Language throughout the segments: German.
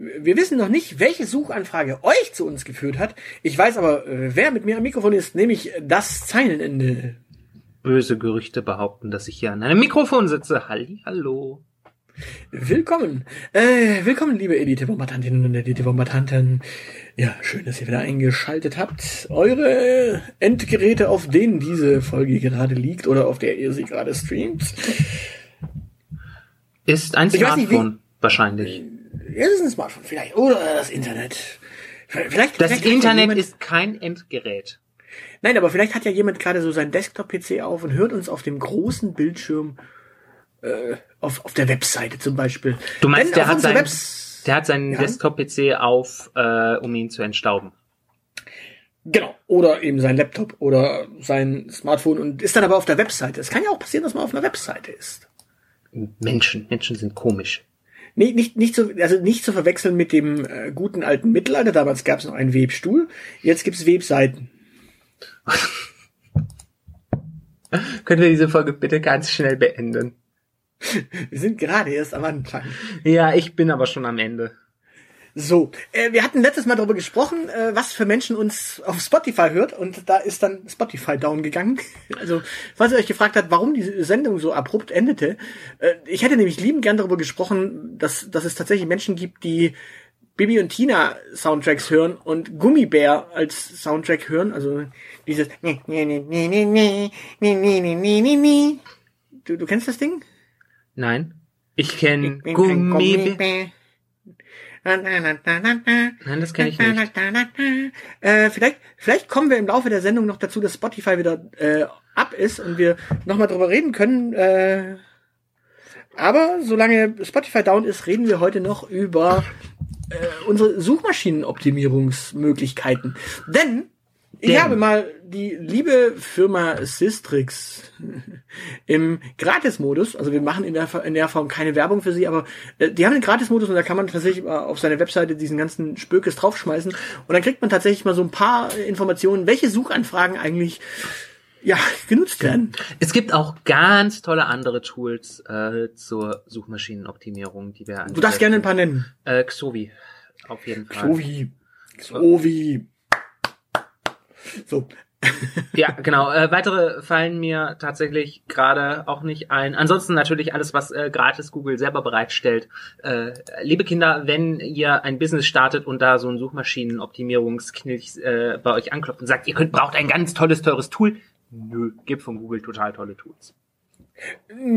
Wir wissen noch nicht, welche Suchanfrage euch zu uns geführt hat. Ich weiß aber, äh, wer mit mir am Mikrofon ist, nämlich das Zeilenende. Böse Gerüchte behaupten, dass ich hier an einem Mikrofon sitze. Halli, hallo. Willkommen. Äh, willkommen, liebe Elite-Bombardantinnen und Elite-Bombardanten. Ja, schön, dass ihr wieder eingeschaltet habt. Eure Endgeräte, auf denen diese Folge gerade liegt oder auf der ihr sie gerade streamt. Ist ein weiß nicht, Smartphone wahrscheinlich. Es ist ein Smartphone vielleicht. Oder das Internet. Vielleicht, Das vielleicht Internet jemand, ist kein Endgerät. Nein, aber vielleicht hat ja jemand gerade so seinen Desktop-PC auf und hört uns auf dem großen Bildschirm äh, auf, auf der Webseite zum Beispiel. Du meinst, Denn der hat, sein, Webs- der hat seinen Ja. Desktop-PC auf, äh, um ihn zu entstauben. Genau. Oder eben sein Laptop oder sein Smartphone und ist dann aber auf der Webseite. Es kann ja auch passieren, dass man auf einer Webseite ist. Menschen, Menschen sind komisch. Nee, nicht, nicht zu, also nicht zu verwechseln mit dem äh, guten alten Mittelalter. Damals gab es noch einen Webstuhl. Jetzt gibt's Webseiten. Können wir diese Folge bitte ganz schnell beenden? Wir sind gerade erst am Anfang. Ja, ich bin aber schon am Ende. So, äh, wir hatten letztes Mal darüber gesprochen, äh, was für Menschen uns auf Spotify hört und da ist dann Spotify down gegangen. Also, falls ihr euch gefragt habt, warum diese Sendung so abrupt endete, äh, ich hätte nämlich liebend gern darüber gesprochen, dass, dass es tatsächlich Menschen gibt, die Bibi und Tina Soundtracks hören und Gummibär als Soundtrack hören, also dieses Du, du kennst das Ding? Nein. Ich kenne Gummi. Nein, das kenne ich nicht. Äh, vielleicht, vielleicht kommen wir im Laufe der Sendung noch dazu, dass Spotify wieder äh, ab ist und wir nochmal drüber reden können. Äh, aber solange Spotify down ist, reden wir heute noch über äh, unsere Suchmaschinenoptimierungsmöglichkeiten. Denn ich habe mal die liebe Firma Systrix im Gratis-Modus, also wir machen in der, in der Form keine Werbung für sie, aber äh, die haben den Gratis-Modus und da kann man tatsächlich mal auf seine Webseite diesen ganzen Spökes draufschmeißen und dann kriegt man tatsächlich mal so ein paar Informationen, welche Suchanfragen eigentlich ja genutzt werden. Es gibt auch ganz tolle andere Tools äh, zur Suchmaschinenoptimierung, die wir Du darfst gerne ein paar nennen. Äh, Xovi. Auf jeden Fall. Xovi. Xovi. So. Ja, genau. Äh, weitere fallen mir tatsächlich gerade auch nicht ein. Ansonsten natürlich alles, was äh, gratis Google selber bereitstellt. Äh, liebe Kinder, wenn ihr ein Business startet und da so ein Suchmaschinenoptimierungsknilch äh, bei euch anklopft und sagt, ihr könnt, braucht ein ganz tolles, teures Tool. Nö, gibt von Google total tolle Tools.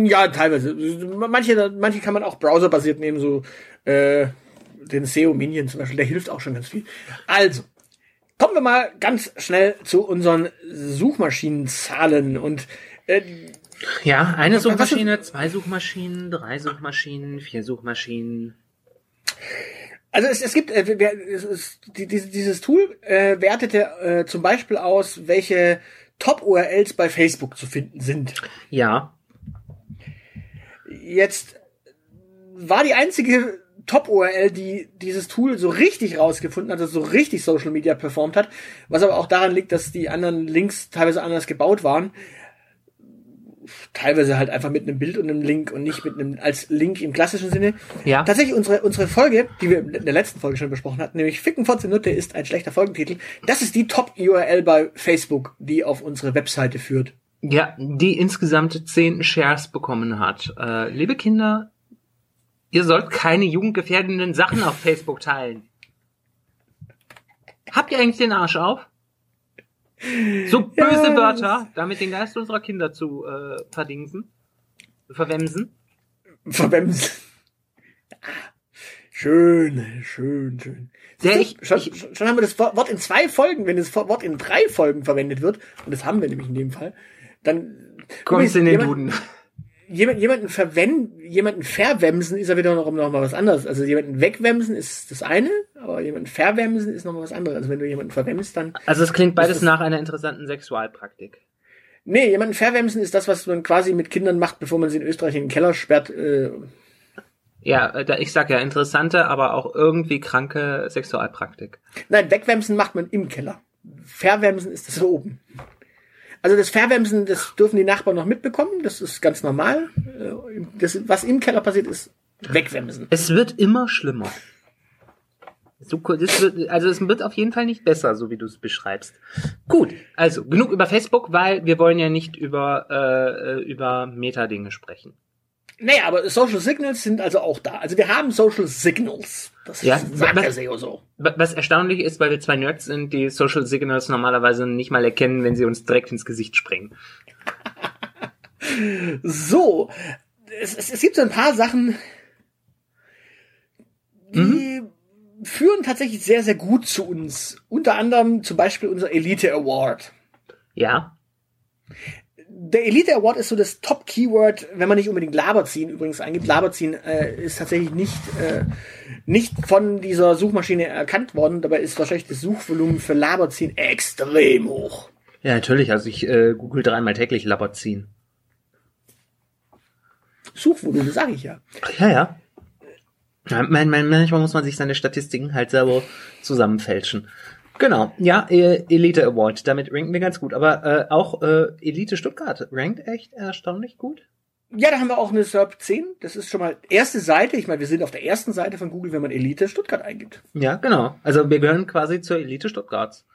Ja, teilweise. Manche, manche kann man auch browserbasiert nehmen, so äh, den SEO Minion zum Beispiel, der hilft auch schon ganz viel. Also, kommen wir mal ganz schnell zu unseren Suchmaschinenzahlen und äh, Ja, eine Suchmaschine, zwei Suchmaschinen, drei Suchmaschinen, vier Suchmaschinen. Also es, es gibt, äh, wer- es, es, die, diese- dieses Tool äh, wertete äh, zum Beispiel aus, welche Top-URLs bei Facebook zu finden sind. Ja, Jetzt war die einzige Top-URL, die dieses Tool so richtig rausgefunden hat, also so richtig Social Media performt hat, was aber auch daran liegt, dass die anderen Links teilweise anders gebaut waren. Teilweise halt einfach mit einem Bild und einem Link und nicht mit einem als Link im klassischen Sinne. Ja. Tatsächlich unsere, unsere Folge, die wir in der letzten Folge schon besprochen hatten, nämlich Ficken 14 Nutte ist ein schlechter Folgentitel. Das ist die Top-URL bei Facebook, die auf unsere Webseite führt. Ja, die insgesamt zehn Shares bekommen hat. Äh, liebe Kinder, ihr sollt keine jugendgefährdenden Sachen auf Facebook teilen. Habt ihr eigentlich den Arsch auf? So böse Ja, Wörter, damit den Geist unserer Kinder zu äh, verdingsen. verwemsen. Verwemsen. Schön, schön, schön. Der du, ich- schon, ich- schon haben wir das Wort in zwei Folgen, wenn das Wort in drei Folgen verwendet wird, und das haben wir nämlich in dem Fall, dann Kommst in den jemand, Duden. Jemand, jemanden verwenden, jemanden verwemsen ist ja wieder noch, noch mal was anderes. Also jemanden wegwemsen ist das eine, aber jemanden verwemsen ist noch mal was anderes. Also wenn du jemanden verwemst, dann Also es klingt beides nach einer interessanten Sexualpraktik. Nee, jemanden verwemsen ist das, was man quasi mit Kindern macht, bevor man sie in Österreich in den Keller sperrt. Äh, Ja, äh, da, ich sag ja interessante, aber auch irgendwie kranke Sexualpraktik. nein, wegwemsen macht man im Keller. Verwemsen ist das oben. Also das Verwemsen, das dürfen die Nachbarn noch mitbekommen. Das ist ganz normal. Äh, Das, was im Keller passiert, ist wegwemsen. Es wird immer schlimmer. So, das wird, also es wird auf jeden Fall nicht besser, so wie du es beschreibst. Gut, also genug über Facebook, weil wir wollen ja nicht über äh, äh, über Metadinge sprechen. Naja, aber Social Signals sind also auch da. Also wir haben Social Signals. Das Ja, sagt was- der SEO so. Wa- Was erstaunlich ist, weil wir zwei Nerds sind, die Social Signals normalerweise nicht mal erkennen, wenn sie uns direkt ins Gesicht springen. So, es, es, es gibt so ein paar Sachen, die führen tatsächlich sehr, sehr gut zu uns. Unter anderem zum Beispiel unser Elite Award. Ja, Der Elite Award ist so das Top-Keyword, wenn man nicht unbedingt Laberziehen übrigens eingibt. Laberziehen äh, ist tatsächlich nicht, äh, nicht von dieser Suchmaschine erkannt worden. Dabei ist wahrscheinlich das Suchvolumen für Laberziehen extrem hoch. ja natürlich. Also ich äh, google dreimal täglich Labazin. Suchvolumen, sage ich ja. Ja, ja. ja man, man, manchmal muss man sich seine Statistiken halt selber zusammenfälschen. Genau, ja, äh, Elite Award, damit ranken wir ganz gut. Aber äh, auch äh, Elite Stuttgart rankt echt erstaunlich gut. Ja, da haben wir auch eine SERP 10. Das ist schon mal erste Seite. Ich meine, wir sind auf der ersten Seite von Google, wenn man Elite Stuttgart eingibt. Ja, genau. Also wir gehören quasi zur Elite Stuttgarts.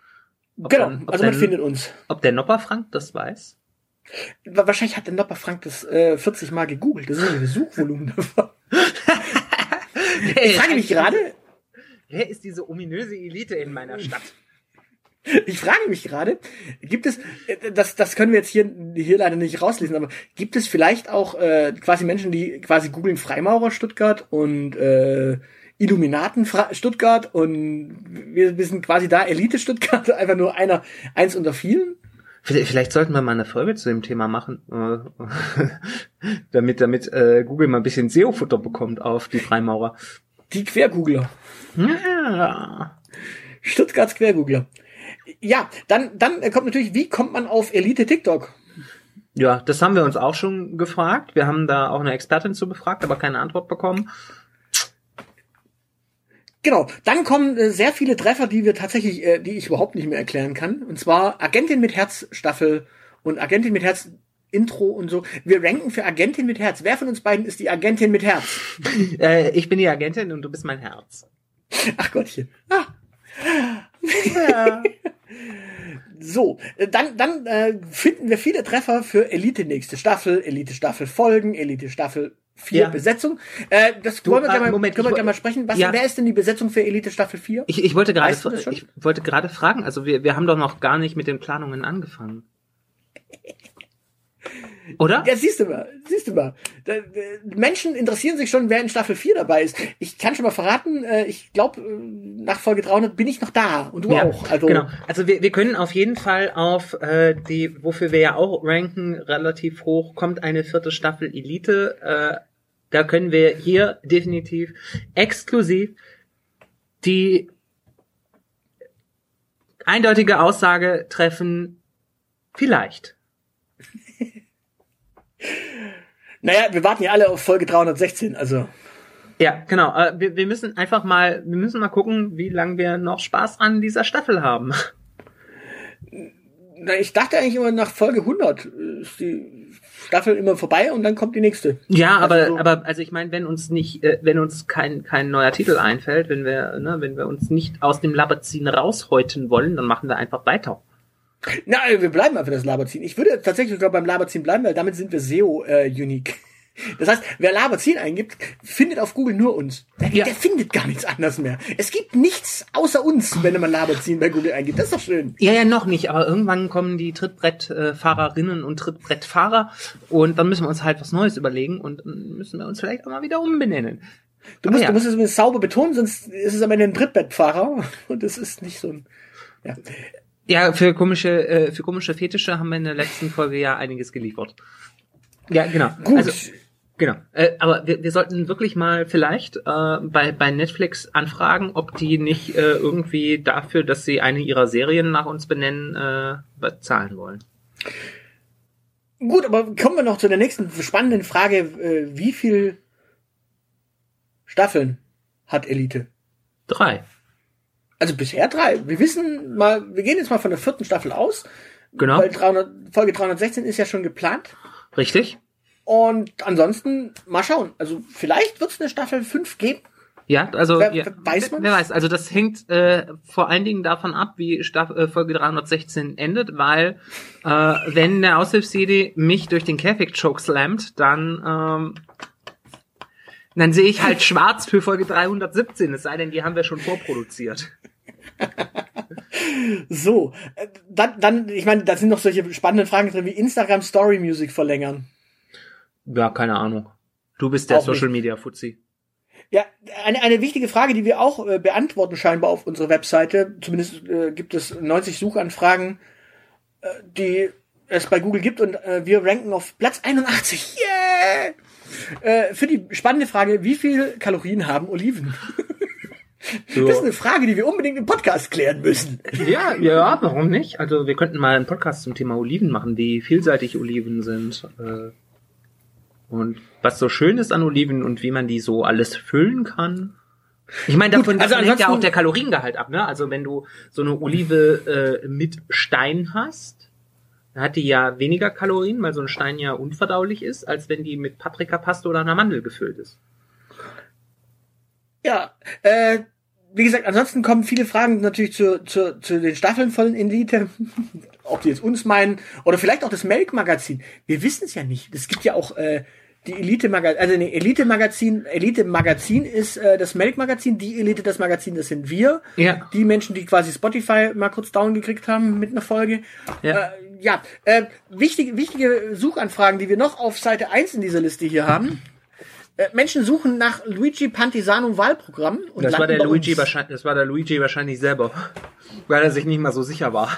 Ob genau, dann- also man dann- findet uns. Ob der Nopper Frank das weiß? Wa- Wahrscheinlich hat der Nopper Frank das äh, 40 Mal gegoogelt. Das ist ja das Suchvolumen davon. Ich frage mich gerade, Wer ist diese ominöse Elite in meiner Stadt? ich frage mich gerade, gibt es, äh, das, das können wir jetzt hier, hier leider nicht rauslesen, aber gibt es vielleicht auch äh, quasi Menschen, die quasi googeln Freimaurer Stuttgart und äh, Illuminaten Stuttgart und wir, wir sind quasi da Elite Stuttgart, einfach nur einer, eins unter vielen? Vielleicht, vielleicht sollten wir mal eine Folge zu dem Thema machen, äh, damit damit äh, Google mal ein bisschen SEO-Futter bekommt auf die Freimaurer. Die Quergoogler. Ja. Stuttgarts Quergoogler. Ja, dann, dann kommt natürlich, wie kommt man auf Elite TikTok? ja, das haben wir uns auch schon gefragt. Wir haben da auch eine Expertin zu befragt, aber keine Antwort bekommen. Genau, dann kommen äh, sehr viele Treffer, die wir tatsächlich, äh, die ich überhaupt nicht mehr erklären kann. Und zwar Agentin mit Herz Staffel und Agentin mit Herz Intro und so. Wir ranken für Agentin mit Herz. Wer von uns beiden ist die Agentin mit Herz? Äh, ich bin die Agentin und du bist mein Herz. Ach Gottchen. Ah. So, äh, dann, dann äh, finden wir viele Treffer für Elite nächste Staffel, Elite Staffel Folgen, Elite Staffel 4 Ja. Besetzung. Äh, das Du, wollen wir äh, gerne mal, Moment, können wir gerne mal sprechen. Was, Ja. Wer ist denn die Besetzung für Elite Staffel 4? Ich, ich wollte gerade Weißt du ich wollte gerade fragen, also wir, wir haben doch noch gar nicht mit den Planungen angefangen. Oder? Ja, siehst du mal, siehst du mal. Menschen interessieren sich schon, wer in Staffel 4 dabei ist. Ich kann schon mal verraten, äh, ich glaube, nach Folge 300 bin ich noch da und du Ja, auch. Also, genau. Also wir, wir können auf jeden Fall auf äh, die, wofür wir ja auch ranken, relativ hoch, kommt eine vierte Staffel Elite. Äh, da können wir hier definitiv exklusiv die eindeutige Aussage treffen, vielleicht. Naja, wir warten ja alle auf Folge 316, also. Ja, genau. Äh, wir, wir müssen einfach mal, wir müssen mal gucken, wie lange wir noch Spaß an dieser Staffel haben. Na, ich dachte eigentlich immer, nach Folge 100 ist die Staffel immer vorbei und dann kommt die nächste. Ja, aber Also so- aber also ich meine, wenn uns nicht, äh, wenn uns kein kein neuer Titel einfällt, wenn wir ne, wenn wir uns nicht aus dem Laberziehen raushäuten wollen, dann machen wir einfach weiter. Na, wir bleiben einfach das Laberziehen. Ich würde tatsächlich sogar beim Laberziehen bleiben, weil damit sind wir SEO äh, unique. Das heißt, wer Laberziehen eingibt, findet auf Google nur uns. Der, Ja. der findet gar nichts anderes mehr. Es gibt nichts außer uns, wenn man Laberziehen bei Google eingibt. Das ist doch schön. Ja, ja, noch nicht, aber irgendwann kommen die Trittbrettfahrerinnen und Trittbrettfahrer und dann müssen wir uns halt was Neues überlegen und dann müssen wir uns vielleicht auch mal wieder umbenennen. Du Aber musst, ja. du musst es übrigens sauber betonen, sonst ist es am Ende ein Trittbettfahrer. Und das ist nicht so ein. Ja. Ja, für komische, äh, für komische Fetische haben wir in der letzten Folge ja einiges geliefert. Ja, genau. Gut. Also, genau. Äh, aber wir, wir sollten wirklich mal vielleicht äh, bei, bei Netflix anfragen, ob die nicht äh, irgendwie dafür, dass sie eine ihrer Serien nach uns benennen, äh, bezahlen wollen. Gut, aber kommen wir noch zu der nächsten spannenden Frage. Äh, wie viel Staffeln hat Elite? Drei. Also bisher drei. Wir wissen mal, wir gehen jetzt mal von der vierten Staffel aus. Genau. Weil 300, Folge 316 ist ja schon geplant. Richtig? Und ansonsten mal schauen. Also vielleicht wird es eine Staffel 5 geben. Ja, also Wer- ja, weiß man's? Wer weiß, also das hängt äh, vor allen Dingen davon ab, wie Staff äh, Folge 316 endet, weil äh, wenn der Aushilfs-CD mich durch den Käfig-Choke slammt, dann ähm, dann sehe ich halt schwarz für Folge 317, es sei denn, die haben wir schon vorproduziert. So, äh, dann, dann ich meine, da sind noch solche spannenden Fragen drin wie Instagram Story Music verlängern. Ja, keine Ahnung. Du bist der Auch nicht. Social Media Fuzzi. Ja, eine, eine wichtige Frage, die wir auch äh, beantworten scheinbar auf unserer Webseite. Zumindest äh, gibt es 90 Suchanfragen, äh, die es bei Google gibt und äh, wir ranken auf Platz 81. Yeah! Äh, für die spannende Frage, wie viel Kalorien haben Oliven? Das ist eine Frage, die wir unbedingt im Podcast klären müssen. Ja, ja, warum nicht? Also wir könnten mal einen Podcast zum Thema Oliven machen, wie vielseitig Oliven sind. Äh, und was so schön ist an Oliven und wie man die so alles füllen kann. Ich meine, davon, Gut, also davon hängt ja auch der Kaloriengehalt ab, ne? Also wenn du so eine Olive äh, mit Stein hast, hat die ja weniger Kalorien, weil so ein Stein ja unverdaulich ist, als wenn die mit Paprikapaste oder einer Mandel gefüllt ist. Ja, äh, wie gesagt, ansonsten kommen viele Fragen natürlich zu, zu, zu den Staffeln von Elite, ob die jetzt uns meinen, oder vielleicht auch das Melk-Magazin. Wir wissen es ja nicht. Es gibt ja auch äh, die Elite-Magazin, also nee, Elite-Magazin, Elite-Magazin ist äh, das Melk-Magazin, die Elite, das Magazin, das sind wir. Ja. Die Menschen, die quasi Spotify mal kurz down gekriegt haben mit einer Folge. Ja. Äh, ja, äh, wichtige, wichtige Suchanfragen, die wir noch auf Seite 1 in dieser Liste hier haben. Äh, Menschen suchen nach Luigi Pantisano Wahlprogramm. Und Das war der Luigi wahrscheinlich, das war der Luigi wahrscheinlich selber, weil er sich nicht mal so sicher war.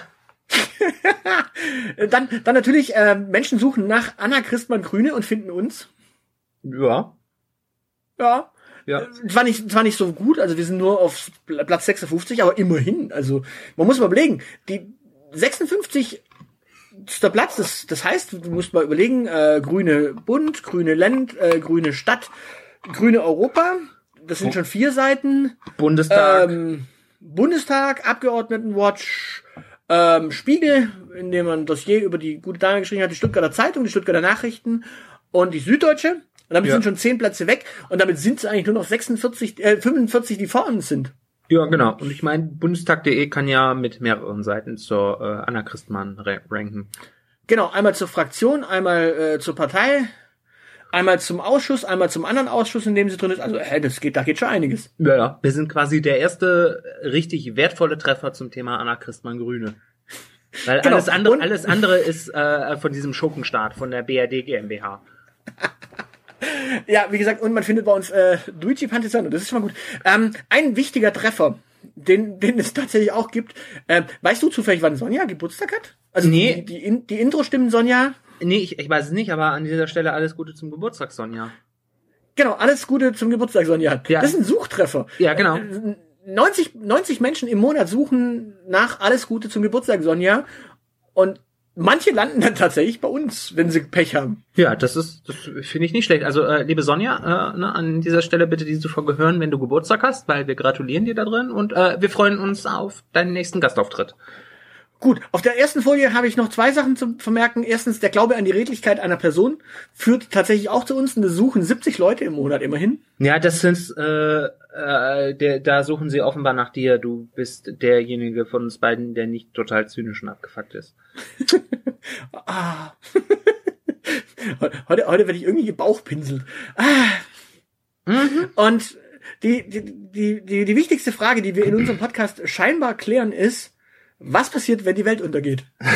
Dann, dann natürlich, äh, Menschen suchen nach Anna Christmann Grüne und finden uns. Ja. Ja. Ja. Äh, Zwar nicht, zwar nicht so gut, also wir sind nur auf Pl- Platz 56, aber immerhin. Also man muss mal überlegen, die 56 der Platz, das, das heißt, du musst mal überlegen, äh, grüne Bund, grüne Land, äh, grüne Stadt, grüne Europa, das sind schon vier Seiten. Bundestag. Ähm, Bundestag, Abgeordnetenwatch, ähm, Spiegel, in dem man ein Dossier über die gute Dame geschrieben hat, die Stuttgarter Zeitung, die Stuttgarter Nachrichten und die Süddeutsche. Und damit Ja. sind schon zehn Plätze weg und damit sind es eigentlich nur noch 46, äh, 45, die vor uns sind. Ja, genau. Und ich meine, Bundestag.de kann ja mit mehreren Seiten zur äh, Anna Christmann ra- ranken. Genau, einmal zur Fraktion, einmal äh, zur Partei, einmal zum Ausschuss, einmal zum anderen Ausschuss, in dem sie drin ist. Also, hä, das geht, da geht schon einiges. Ja, ja. Wir sind quasi der erste richtig wertvolle Treffer zum Thema Anna Christmann Grüne. Weil Genau. alles andere, Und- alles andere ist äh, von diesem Schurkenstaat, von der BRD GmbH. Ja, wie gesagt, und man findet bei uns äh, Luigi Pantisano, das ist schon mal gut. Ähm, ein wichtiger Treffer, den, den es tatsächlich auch gibt. Äh, weißt du zufällig, wann Sonja Geburtstag hat? Also Nee. die, die, In die Intro-Stimmen Sonja. Nee, ich, ich weiß es nicht, aber an dieser Stelle alles Gute zum Geburtstag, Sonja. Genau, alles Gute zum Geburtstag, Sonja. Ja. Das ist ein Suchtreffer. Ja, genau. Äh, 90, 90 Menschen im Monat suchen nach alles Gute zum Geburtstag, Sonja. Und manche landen dann tatsächlich bei uns, wenn sie Pech haben. Ja, das ist, das finde ich nicht schlecht. Also, äh, liebe Sonja, äh, ne, an dieser Stelle bitte diese Folge hören, wenn du Geburtstag hast, weil wir gratulieren dir da drin und äh, wir freuen uns auf deinen nächsten Gastauftritt. Gut, auf der ersten Folie habe ich noch zwei Sachen zu vermerken. Erstens, der Glaube an die Redlichkeit einer Person führt tatsächlich auch zu uns. Und wir suchen 70 Leute im Monat immerhin. Ja, das sind, äh, äh, der, da suchen sie offenbar nach dir. Du bist derjenige von uns beiden, der nicht total zynisch und abgefuckt ist. Ah. Heute, heute werde ich irgendwie gebauchpinselt. Ah. Und die, die, die, die, die wichtigste Frage, die wir in unserem Podcast scheinbar klären, ist, was passiert, wenn die Welt untergeht?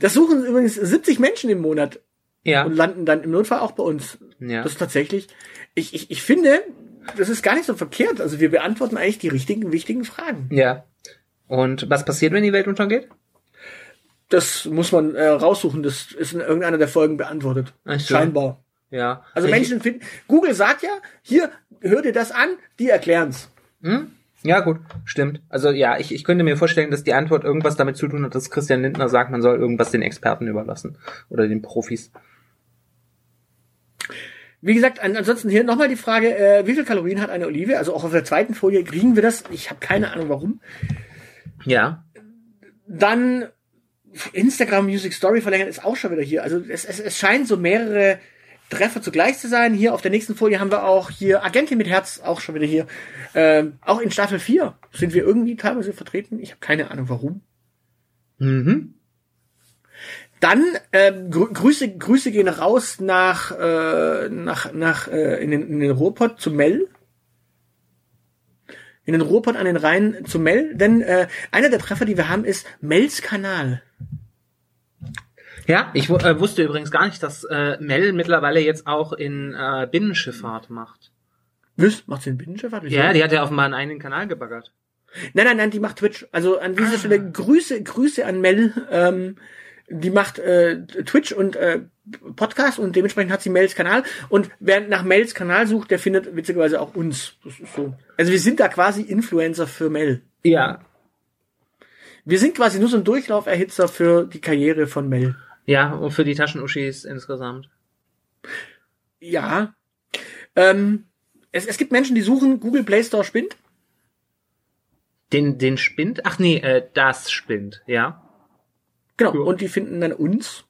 Das suchen übrigens 70 Menschen im Monat Ja. und landen dann im Notfall auch bei uns. Ja. Das ist tatsächlich, ich, ich, ich finde, das ist gar nicht so verkehrt. Also wir beantworten eigentlich die richtigen, wichtigen Fragen. Ja. Und was passiert, wenn die Welt untergeht? Das muss man äh, raussuchen. Das ist in irgendeiner der Folgen beantwortet. Ach. Scheinbar. Ja. Also Menschen finden, Google sagt ja, hier, hör dir das an, die erklären's. Hm? Ja, gut, stimmt. Also ja, ich, ich könnte mir vorstellen, dass die Antwort irgendwas damit zu tun hat, dass Christian Lindner sagt, man soll irgendwas den Experten überlassen. Oder den Profis. Wie gesagt, an, ansonsten hier nochmal die Frage, äh, wie viel Kalorien hat eine Olive? Also auch auf der zweiten Folie kriegen wir das. Ich habe keine Ahnung warum. Ja. Dann Instagram Music Story verlängern ist auch schon wieder hier. Also es, es, es scheinen so mehrere Treffer zugleich zu sein. Hier auf der nächsten Folie haben wir auch hier Agentin mit Herz auch schon wieder hier. Ähm, auch in Staffel 4 sind wir irgendwie teilweise vertreten. Ich habe keine Ahnung warum. Mhm. Dann ähm, grü Grüße, Grüße gehen raus nach, äh, nach, nach äh, in, den, in den Ruhrpott zu Mel. In den Ruhrpott an den Rhein zu Mel. Denn äh, einer der Treffer, die wir haben, ist Mels Kanal. Ja, ich äh, wusste übrigens gar nicht, dass äh, Mel mittlerweile jetzt auch in äh, Binnenschifffahrt macht. Wisst, macht sie einen Binnenschifffahrt? Wieso? Ja, die hat ja offenbar einen eigenen Kanal gebaggert. Nein, nein, nein, die macht Twitch. Also an dieser Ah. Stelle Grüße, Grüße an Mel. Ähm, die macht äh, Twitch und äh, Podcast und dementsprechend hat sie Mels Kanal. Und wer nach Mels Kanal sucht, der findet witzigerweise auch uns. Das ist so. Also wir sind da quasi Influencer für Mel. Ja. Wir sind quasi nur so ein Durchlauferhitzer für die Karriere von Mel. Ja, und für die Taschenuschis insgesamt. Ja. Ähm, es, es gibt Menschen, die suchen Google Play Store spinnt. Den, den spinnt? Ach nee, äh, das spinnt, ja. Genau. Ja. Und die finden dann uns.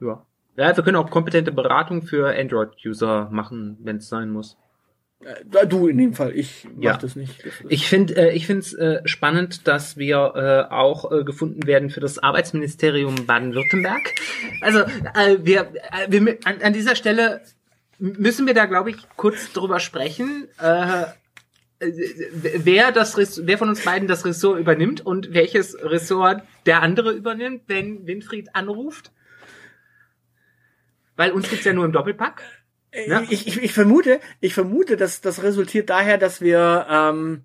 Ja. Ja, wir können auch kompetente Beratung für Android-User machen, wenn es sein muss. Äh, du in dem Fall. Ich mach Ja. das nicht. Das Ich finde, äh, ich finde es äh, spannend, dass wir äh, auch äh, gefunden werden für das Arbeitsministerium Baden-Württemberg. Also äh, wir, äh, wir an, an dieser Stelle müssen wir da, glaube ich, kurz drüber sprechen. Äh, äh, wer das wer von uns beiden das Ressort übernimmt und welches Ressort der andere übernimmt, wenn Winfried anruft. Weil uns gibt's ja nur im Doppelpack. Ja. Ich, ich, ich vermute, ich vermute, dass das resultiert daher, dass wir ähm,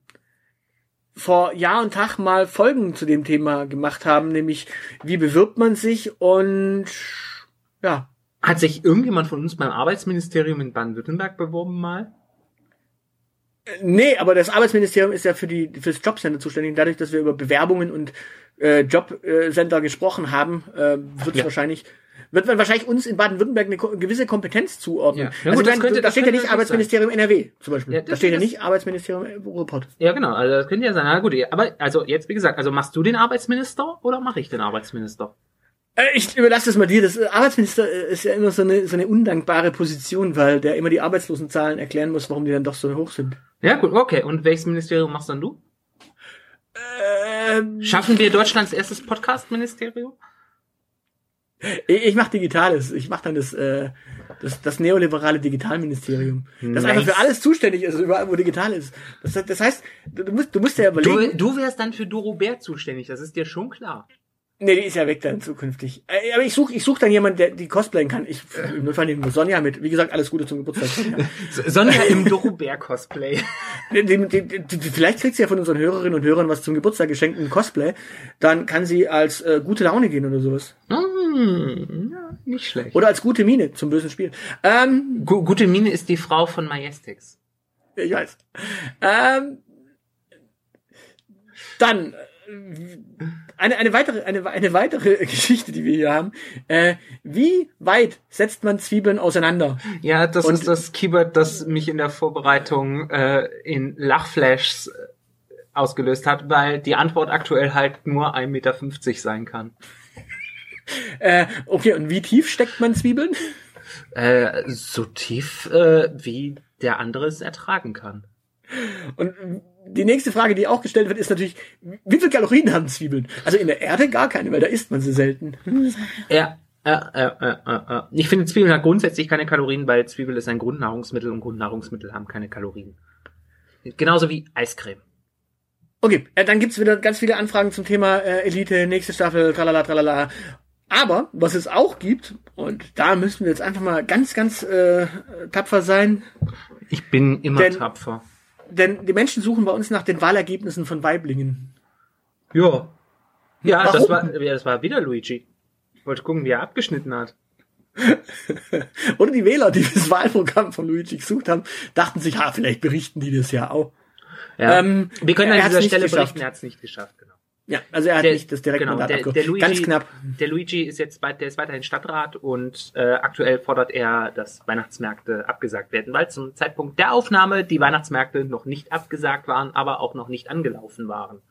vor Jahr und Tag mal Folgen zu dem Thema gemacht haben, nämlich wie bewirbt man sich und ja, Hat sich irgendjemand von uns beim Arbeitsministerium in Baden-Württemberg beworben mal? nee, aber das Arbeitsministerium ist ja für die fürs Jobcenter zuständig. Dadurch, dass wir über Bewerbungen und äh, Jobcenter gesprochen haben, äh, wird Ja. wahrscheinlich wird man wahrscheinlich uns in Baden-Württemberg eine gewisse Kompetenz zuordnen. Ja. Ja, also gut, das könnte- da steht ja nicht Arbeitsministerium NRW zum Beispiel. Ja, da steht ja nicht Arbeitsministerium Ruhrpott. Ja, genau. Also das könnte ja sein. Na gut, aber also jetzt wie gesagt, also machst du den Arbeitsminister oder mache ich den Arbeitsminister? Äh, Ich überlasse das mal dir. Das äh, Arbeitsminister äh, ist ja immer so eine, so eine undankbare Position, weil der immer die Arbeitslosenzahlen erklären muss, warum die dann doch so hoch sind. Ja, gut, okay. Und welches Ministerium machst dann du? Ähm, Schaffen wir Deutschlands erstes Podcast-Ministerium? Ich ich mache Digitales. Ich mache dann das, äh, das, das neoliberale Digitalministerium. Das Nice. einfach für alles zuständig ist, überall wo digital ist. Das, das heißt, du musst, du musst ja überlegen. Du, du wärst dann für Dorobert zuständig, das ist dir schon klar. Nee, die ist ja weg dann zukünftig. Äh, aber ich suche ich such dann jemanden, der die cosplayen kann. Ich im Notfall nehmen wir Sonja mit. Wie gesagt, alles Gute zum Geburtstag. Sonja. Sonja im Dorobert-Cosplay. Vielleicht kriegt sie ja von unseren Hörerinnen und Hörern was zum Geburtstag geschenkt, ein Cosplay. Dann kann sie als äh, gute Laune gehen oder sowas. Hm, ja, nicht schlecht. Oder als gute Mine zum bösen Spiel. Ähm, Gu Gute Mine ist die Frau von Majestix. ich weiß. Ähm, dann äh, eine, eine weitere eine, eine weitere Geschichte, die wir hier haben. Äh, wie weit setzt man Zwiebeln auseinander? Ja, das Und- ist das Keyword, das mich in der Vorbereitung äh, in Lachflashs äh, ausgelöst hat, weil die Antwort aktuell halt nur 1,50 Meter sein kann. Äh, okay, und wie tief steckt man Zwiebeln? Äh, so tief, äh, wie der andere es ertragen kann. Und die nächste Frage, die auch gestellt wird, ist natürlich, wie viel Kalorien haben Zwiebeln? Also in der Erde gar keine, weil da isst man sie selten. Ja, Äh, äh, äh, äh. Ich finde, Zwiebeln hat grundsätzlich keine Kalorien, weil Zwiebel ist ein Grundnahrungsmittel und Grundnahrungsmittel haben keine Kalorien. Genauso wie Eiscreme. Okay, äh, dann gibt's wieder ganz viele Anfragen zum Thema äh, Elite, nächste Staffel, tralala, tralala. Aber was es auch gibt, und da müssen wir jetzt einfach mal ganz, ganz äh, tapfer sein, Ich bin immer Denn- tapfer. denn die Menschen suchen bei uns nach den Wahlergebnissen von Weiblingen. Ja. Ja, das Warum? war, ja, das war wieder Luigi. Ich wollte gucken, wie er abgeschnitten hat. Oder die Wähler, die das Wahlprogramm von Luigi gesucht haben, dachten sich, ha, vielleicht berichten die das ja auch. Ja. Ähm, Wir können an dieser Stelle geschafft. berichten, er hat es nicht geschafft. Genau. Ja, also er hat nicht das Direktmandat genau, der, der. Luigi, Ganz knapp. Der Luigi ist jetzt weit, der ist weiterhin Stadtrat und äh, aktuell fordert er, dass Weihnachtsmärkte abgesagt werden, weil zum Zeitpunkt der Aufnahme die Weihnachtsmärkte noch nicht abgesagt waren, aber auch noch nicht angelaufen waren.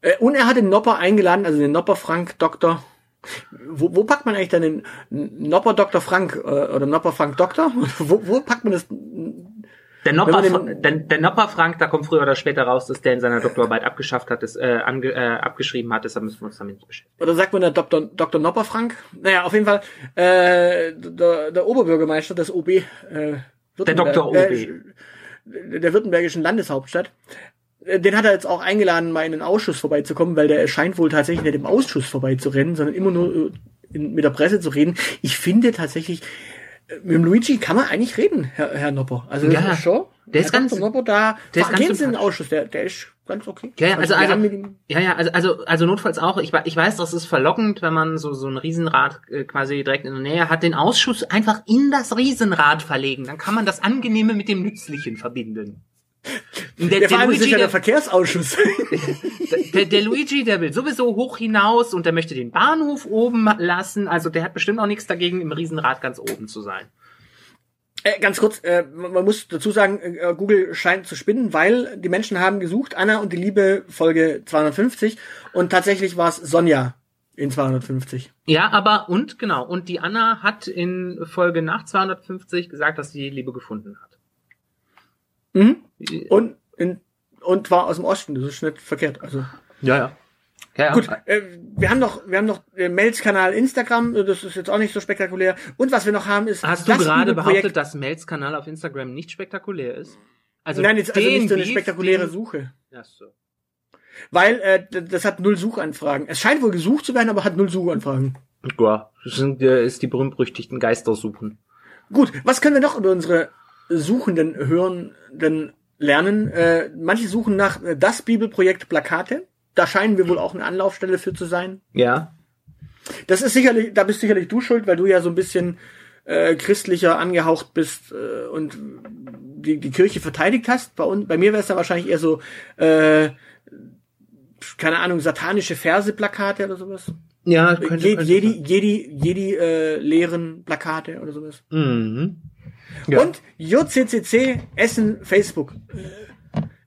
Äh, und er hat den Nopper eingeladen, also den Nopper Frank Doktor. Wo, wo packt man eigentlich dann den Nopper Dr. Frank äh, oder Nopper Frank Doktor? wo, wo packt man das? Der Nopper, den- der, der Nopper Frank, da kommt früher oder später raus, dass der in seiner Doktorarbeit abgeschafft hat, das, äh, ange, äh, abgeschrieben hat, deshalb müssen wir uns damit nicht beschäftigen. Oder sagt man der Dr. Dr. Nopper Frank? Naja, auf jeden Fall äh, der, der Oberbürgermeister des OB. Äh, Württemberg- Dr. OB. Äh, der württembergischen Landeshauptstadt. Äh, Den hat er jetzt auch eingeladen, mal in den Ausschuss vorbeizukommen, weil der scheint wohl tatsächlich nicht im Ausschuss vorbeizurennen, sondern immer nur äh, mit der Presse zu reden. Ich finde tatsächlich, mit dem Luigi kann man eigentlich reden, Herr, Herr Nopper. Also Ja, ist schon. der ist Herr ganz- Dr. Nopper da. der ist ganz sympathisch. Ausschuss, der, der ist ganz okay. Ja, ja, also, also, ihm, ja, ja, also, also, also notfalls auch. Ich, ich weiß, das ist verlockend, wenn man so, so ein Riesenrad äh, quasi direkt in der Nähe hat, den Ausschuss einfach in das Riesenrad verlegen. Dann kann man das Angenehme mit dem Nützlichen verbinden. Der, der, vor allem ist Luigi, ja der der, Verkehrsausschuss. der, der Luigi, der will sowieso hoch hinaus und der möchte den Bahnhof oben lassen. Also der hat bestimmt auch nichts dagegen, im Riesenrad ganz oben zu sein. Äh, ganz kurz, äh, man man muss dazu sagen, äh, Google scheint zu spinnen, weil die Menschen haben gesucht, Anna und die Liebe Folge 250 und tatsächlich war es Sonja in 250. Ja, aber und genau, und die Anna hat in Folge nach 250 gesagt, dass sie die Liebe gefunden hat. Mhm. Und, in, und war aus dem Osten, das ist nicht verkehrt. Also Ja, ja. Ja, gut, äh, wir haben noch, wir haben noch äh, Mails Kanal Instagram, äh, das ist jetzt auch nicht so spektakulär. Und was wir noch haben ist Hast du gerade behauptet, dass Mel's Kanal auf Instagram nicht spektakulär ist? Also Nein, jetzt also nicht so eine spektakuläre den- Suche. Ach so. Weil äh, das hat null Suchanfragen. Es scheint wohl gesucht zu werden, aber hat null Suchanfragen. Ja, das sind, äh, ist die berühmt-berüchtigten Geistersuchen. Gut, was können wir noch über unsere Suchenden Hörenden lernen? Äh, manche suchen nach äh, das Bibelprojekt Plakate. Da scheinen wir wohl auch eine Anlaufstelle für zu sein. Ja. Das ist sicherlich, da bist sicherlich du schuld, weil du ja so ein bisschen äh, christlicher angehaucht bist äh, und die, die Kirche verteidigt hast. Bei, uns, bei mir wäre es dann wahrscheinlich eher so, äh, keine Ahnung, satanische Verse-Plakate oder sowas. Ja, könnte, Je, könnte Jedi, Jedi, Jedi äh, leeren Plakate oder sowas. Mhm. Ja. Und JCCC Essen Facebook.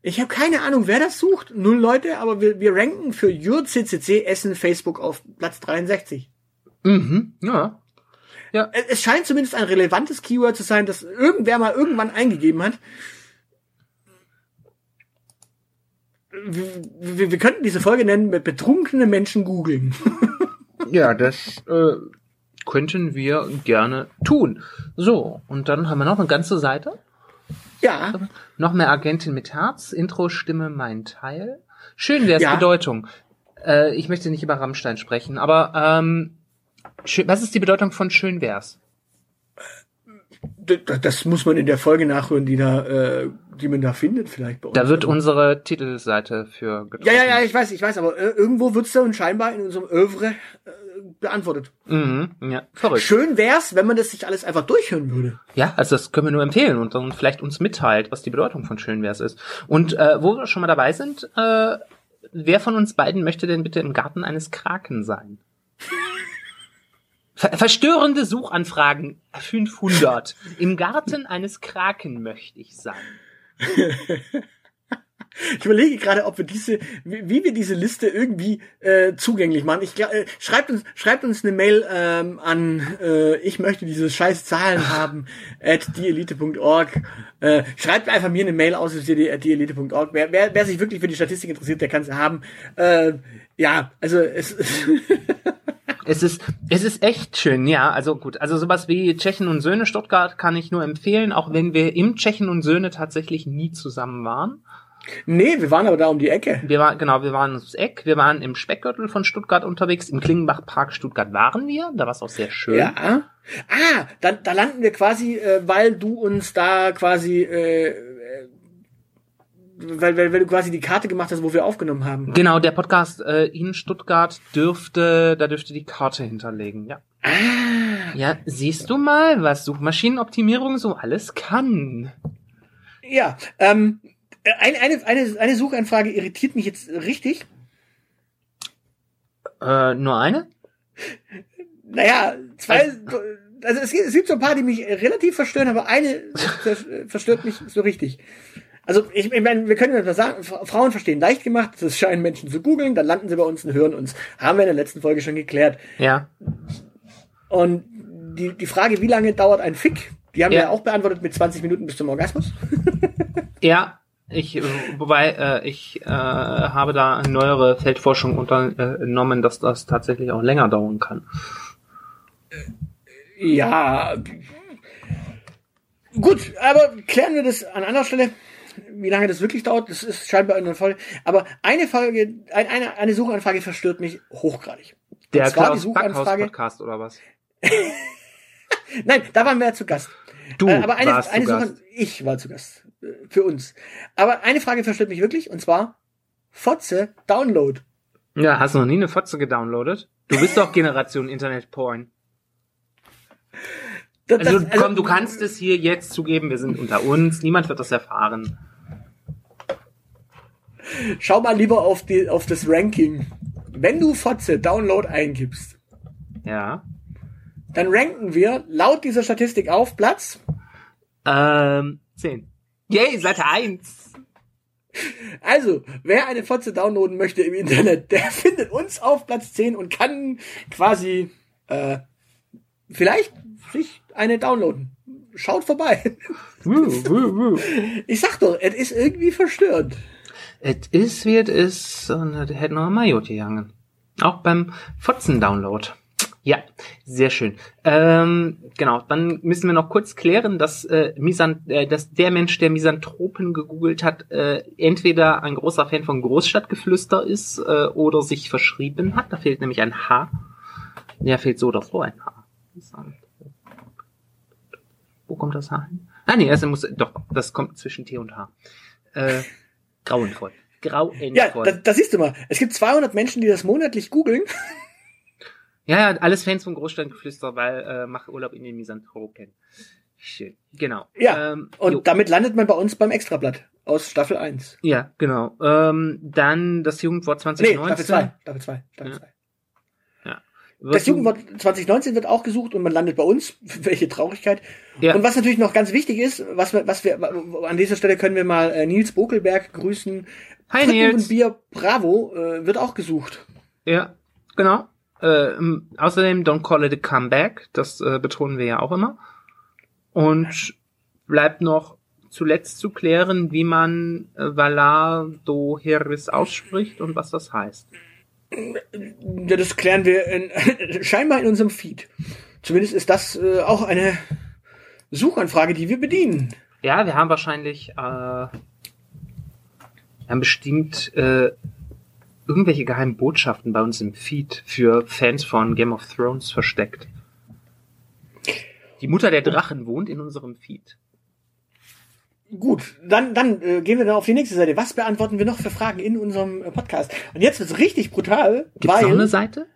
Ich habe keine Ahnung, wer das sucht. Null Leute, aber wir, wir ranken für JCCC Essen Facebook auf Platz 63. Mhm. Ja. Es es scheint zumindest ein relevantes Keyword zu sein, das irgendwer mal irgendwann eingegeben hat. Wir, wir, wir könnten diese Folge nennen mit betrunkene Menschen googeln. Ja, das äh, könnten wir gerne tun. So, und dann haben wir noch eine ganze Seite. Ja, Noch mehr Agentin mit Herz, Intro-Stimme mein Teil. Schön wär's Ja. Bedeutung. Äh, ich möchte nicht über Rammstein sprechen, aber ähm, was ist die Bedeutung von schön wär's? das muss man in der Folge nachhören, die da, äh, die man da findet, vielleicht bei uns. Da wird unsere Titelseite für getroffen. ja, ja, ja, ich weiß, ich weiß, aber äh, irgendwo wird's da und scheinbar in unserem Övre äh, beantwortet. Mhm, ja, verrückt. Schön wär's, wenn man das sich alles einfach durchhören würde. Ja, also das können wir nur empfehlen und dann vielleicht uns mitteilt, was die Bedeutung von schön wär's ist. Und äh, wo wir schon mal dabei sind, äh, wer von uns beiden möchte denn bitte im Garten eines Kraken sein? Ver verstörende Suchanfragen 500. Im Garten eines Kraken möchte ich sein. Ich überlege gerade, ob wir diese, wie, wir diese Liste irgendwie äh, zugänglich machen. Ich äh, schreibt uns, schreibt uns eine Mail ähm, an, äh, ich möchte diese scheiß Zahlen haben at dieelite.org. Äh, schreibt einfach mir eine Mail aus at dieelite.org. Wer, wer, wer sich wirklich für die Statistik interessiert, der kann sie haben. Äh, ja, also es Es ist, es ist echt schön, ja. Also gut, also sowas wie Tschechen und Söhne Stuttgart kann ich nur empfehlen, auch wenn wir im Tschechen und Söhne tatsächlich nie zusammen waren. Nee, wir waren aber da um die Ecke. Wir waren, genau, wir waren ums Eck, wir waren im Speckgürtel von Stuttgart unterwegs, im Klingenbach Park Stuttgart waren wir, da war es auch sehr schön. Ja. Ah, da, da landen wir quasi, äh, weil du uns da quasi, äh, äh, weil, weil, weil du quasi die Karte gemacht hast, wo wir aufgenommen haben. Genau, der Podcast äh, in Stuttgart dürfte, da dürfte die Karte hinterlegen, ja. Ah, Ja, siehst du mal, was Suchmaschinenoptimierung so alles kann. ja. Ähm, äh, eine, eine, eine, eine Suchanfrage irritiert mich jetzt richtig. Äh, nur eine? Naja, zwei, also es gibt, es gibt so ein paar, die mich relativ verstören, aber eine vers- verstört mich so richtig. Also ich, ich meine, wir können das sagen, Fra- Frauen verstehen leicht gemacht, das scheinen Menschen zu googeln, dann landen sie bei uns und hören uns. Haben wir in der letzten Folge schon geklärt. Ja. Und die, die Frage, wie lange dauert ein Fick, die haben wir Ja. ja auch beantwortet mit 20 Minuten bis zum Orgasmus. Ja, ich, äh, wobei äh, ich äh, habe da neuere Feldforschung unternommen, dass das tatsächlich auch länger dauern kann. Ja. Gut, aber klären wir das an anderer Stelle, wie lange das wirklich dauert. Das ist scheinbar eine Folge. Aber eine Folge, ein, eine, eine Suchanfrage verstört mich hochgradig. Der Und zwar die Klaus Backhaus Suchanfrage. Podcast oder was? Nein, da waren wir ja zu Gast. Du Äh, aber eine, warst eine zu Suche, Gast. ich war zu Gast. Für uns. Aber eine Frage verstört mich wirklich, und zwar Fotze Download. Ja, hast du noch nie eine Fotze gedownloadet? Du bist doch Generation Internet Porn. Das, Also, das- komm, du kannst es hier jetzt zugeben, wir sind unter uns, niemand wird das erfahren. Schau mal lieber auf, die, auf das Ranking. Wenn du Fotze Download eingibst, Ja. dann ranken wir laut dieser Statistik auf Platz. Ähm, 10. Yay, Seite 1. Also, wer eine Fotze downloaden möchte im Internet, der findet uns auf Platz 10 und kann quasi äh, vielleicht sich eine downloaden. Schaut vorbei. Ich sag doch, es ist irgendwie verstörend. Es ist, wie es ist, und es hätte noch ein Majot gegangen. Auch beim Fotzen-Download. Ja, sehr schön. Ähm, genau, dann müssen wir noch kurz klären, dass, äh, Misan äh, dass der Mensch, der Misanthropen gegoogelt hat, äh, entweder ein großer Fan von Großstadtgeflüster ist äh, oder sich verschrieben hat. Da fehlt nämlich ein H. Ja, fehlt so oder so ein H. Wo kommt das H hin? Ah, nee, also muss, doch, das kommt zwischen T und H. Äh, grauenvoll. Grauenvoll. Ja, da, da siehst du mal. Es gibt 200 Menschen, die das monatlich googeln. Ja, ja, alles Fans von Großstadtgeflüster, weil äh, mach Urlaub in den Misanthropen. Schön, genau. Ja, ähm, Und jo. damit landet man bei uns beim Extrablatt aus Staffel 1. ja, genau. Ähm, dann das Jugendwort Nee, 2019. Staffel 2. Staffel 2. Staffel Ja. 2. Wird Das Jugendwort 2019 wird auch gesucht und man landet bei uns. Welche Traurigkeit. Ja. Und was natürlich noch ganz wichtig ist, was wir, was wir, an dieser Stelle können wir mal äh, Nils Bokelberg grüßen. Hi, Fritten Nils. und Bier Bravo äh, wird auch gesucht. Ja, genau. Äh, außerdem Don't Call It a Comeback, das äh, betonen wir ja auch immer. Und bleibt noch zuletzt zu klären, wie man äh, Valado Heris ausspricht und was das heißt. Ja, das klären wir in, scheinbar in unserem Feed. Zumindest ist das äh, auch eine Suchanfrage, die wir bedienen. Ja, wir haben wahrscheinlich, äh, wir haben bestimmt äh, irgendwelche geheimen Botschaften bei uns im Feed für Fans von Game of Thrones versteckt. Die Mutter der Drachen wohnt in unserem Feed. Gut, dann, dann äh, gehen wir dann auf die nächste Seite. Was beantworten wir noch für Fragen in unserem äh, Podcast? Und jetzt wird's richtig brutal, Gibt's weil noch eine Seite?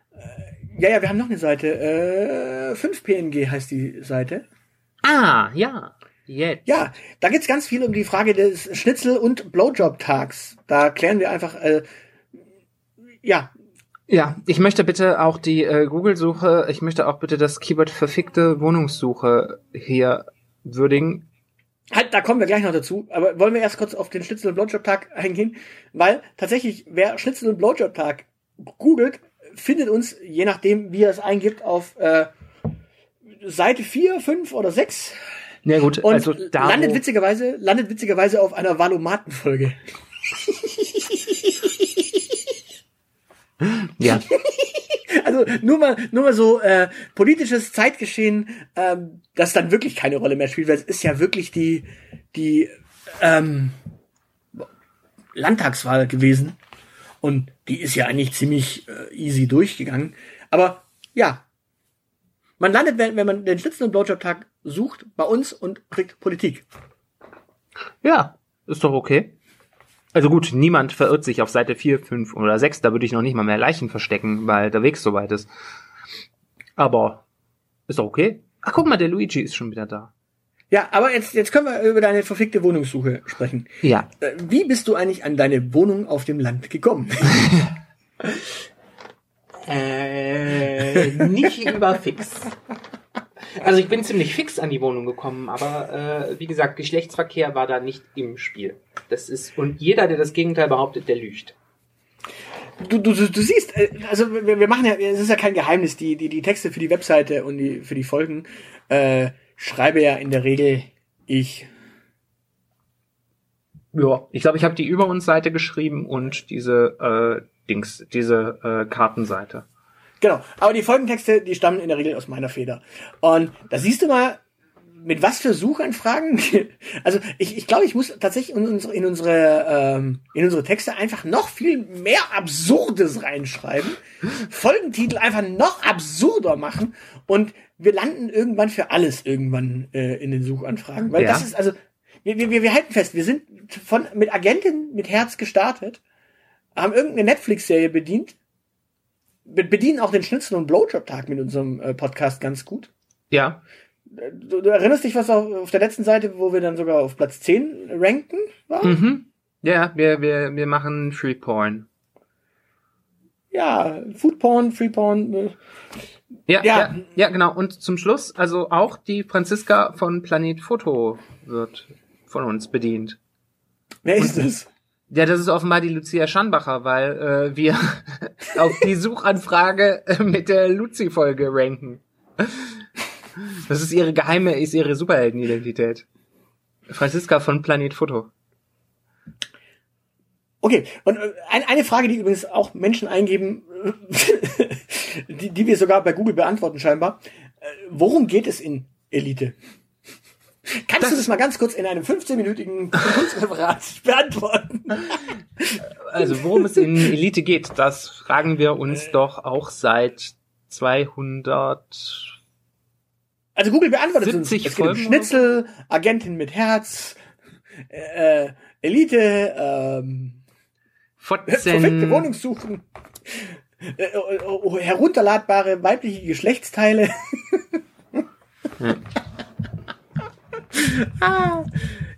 ja, ja, wir haben noch eine Seite. Äh, 5PNG heißt die Seite. Ah, ja. Jetzt. Ja, da geht's ganz viel um die Frage des Schnitzel- und Blowjob-Tags. Da klären wir einfach, äh, ja, Ja, ich möchte bitte auch die äh, Google-Suche, ich möchte auch bitte das Keyword verfickte Wohnungssuche hier würdigen. Halt, da kommen wir gleich noch dazu. Aber wollen wir erst kurz auf den Schnitzel- und Blowjob-Tag eingehen? Weil tatsächlich, wer Schnitzel- und Blowjob-Tag googelt, findet uns, je nachdem, wie er es eingibt, auf äh, Seite 4, 5 oder 6 Ja gut, und also da landet witzigerweise landet witzigerweise auf einer Valomaten-Folge. ja. Also nur mal, nur mal so äh, politisches Zeitgeschehen, ähm, das dann wirklich keine Rolle mehr spielt, weil es ist ja wirklich die die ähm, Landtagswahl gewesen und die ist ja eigentlich ziemlich äh, easy durchgegangen. Aber ja, man landet, wenn, wenn man den Schnitzel- und Blowjob-Tag sucht, bei uns und kriegt Politik. Ja, ist doch okay. Also gut, niemand verirrt sich auf Seite 4, 5 oder 6, da würde ich noch nicht mal mehr Leichen verstecken, weil der Weg so weit ist. Aber ist doch okay. Ach, guck mal, der Luigi ist schon wieder da. Ja, aber jetzt, jetzt können wir über deine verfickte Wohnungssuche sprechen. Ja. Äh, Wie bist du eigentlich an deine Wohnung auf dem Land gekommen? Äh, nicht über fix. Also ich bin ziemlich fix an die Wohnung gekommen, aber äh, wie gesagt, Geschlechtsverkehr war da nicht im Spiel. Das ist und jeder, der das Gegenteil behauptet, der lügt. Du, du, du, du siehst, äh, also wir, wir machen ja, es ist ja kein Geheimnis, die, die, die Texte für die Webseite und die, für die Folgen äh, schreibe ja in der Regel ich. Ja, ich glaube, ich habe die über uns Seite geschrieben und diese äh, Dings, diese äh, Kartenseite. Genau. Aber die Folgentexte, die stammen in der Regel aus meiner Feder. Und da siehst du mal, mit was für Suchanfragen. Also ich, ich glaube, ich muss tatsächlich in unsere, in unsere, ähm, in unsere Texte einfach noch viel mehr Absurdes reinschreiben, Folgentitel einfach noch absurder machen und wir landen irgendwann für alles irgendwann äh, in den Suchanfragen. Weil Ja. das ist, also, wir, wir, wir halten fest, wir sind von mit Agentin mit Herz gestartet, haben irgendeine Netflix-Serie bedient, be- bedienen auch den Schnitzel- und Blowjob-Tag mit unserem äh, Podcast ganz gut. Ja, Du, du erinnerst dich, was auf, der letzten Seite, wo wir dann sogar auf Platz 10 ranken war? mhm. Ja, wir, wir, wir machen Free Porn. Ja, Food Porn, Free Porn. Äh, Ja, Ja. ja, ja, genau. Und zum Schluss, also auch die Franziska von Planet Foto wird von uns bedient. wer ist das? Ja, das ist offenbar die Lucia Schanbacher, weil äh, wir auf die Suchanfrage äh, mit der Luzi-Folge ranken. Das ist ihre geheime, ist ihre Superheldenidentität. Franziska von Planet Foto. Okay, und äh, ein, eine Frage, die übrigens auch Menschen eingeben, die, die wir sogar bei Google beantworten scheinbar. Äh, worum geht es in Elite? Kannst du das mal ganz kurz in einem 15-minütigen Kurzreferat beantworten? Also worum es in Elite geht, das fragen wir uns doch auch seit 200. Also Google beantwortet es uns. 70 Es geht um Folgen Schnitzel, Agentin mit Herz, äh, Elite, ähm, perfekte Fotzen. Wohnungssuchen, äh, äh, äh, herunterladbare weibliche Geschlechtsteile. ah,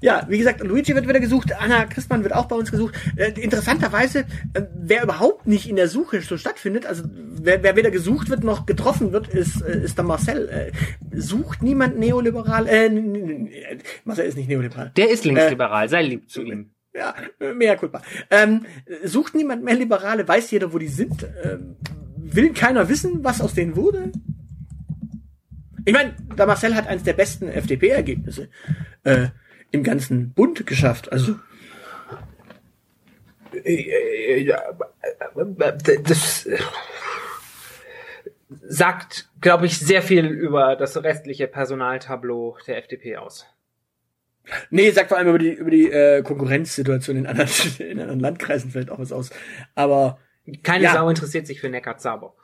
ja, wie gesagt, Luigi wird wieder gesucht, Anna Christmann wird auch bei uns gesucht. Äh, interessanterweise, äh, wer überhaupt nicht in der Suche so stattfindet, also wer, wer weder gesucht wird noch getroffen wird, ist, äh, ist der Marcel. Sucht niemand neoliberal? Äh, Marcel ist nicht neoliberal. Der ist linksliberal, sei lieb zu ihm. Ja, mehr culpa. Ähm, sucht niemand mehr Liberale, weiß jeder, wo die sind. Ähm, will keiner wissen, was aus denen wurde? Ich meine, der Marcel hat eines der besten FDP-Ergebnisse äh, im ganzen Bund geschafft. Also Das sagt, glaube ich, sehr viel über das restliche Personaltableau der FDP aus. nee, sagt vor allem über die über die äh, Konkurrenzsituation in anderen, in anderen Landkreisen vielleicht auch was aus. Aber Keine Ja. Sau interessiert sich für Neckar-Zaber.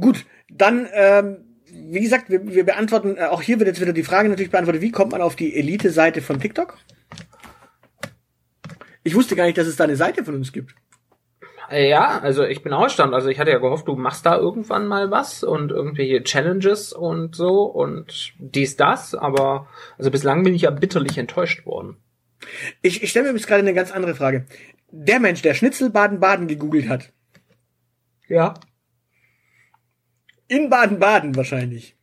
Gut, dann, ähm, wie gesagt, wir, wir beantworten, äh, auch hier wird jetzt wieder die Frage natürlich beantwortet, wie kommt man auf die Elite-Seite von TikTok? Ich wusste gar nicht, dass es da eine Seite von uns gibt. Äh, Ja, also ich bin auch erstaunt. Also ich hatte ja gehofft, du machst da irgendwann mal was und irgendwelche Challenges und so und dies, das, aber also bislang bin ich ja bitterlich enttäuscht worden. Ich, ich stelle mir jetzt gerade eine ganz andere Frage. Der Mensch, der Schnitzel Baden-Baden gegoogelt hat, Ja. In Baden-Baden wahrscheinlich,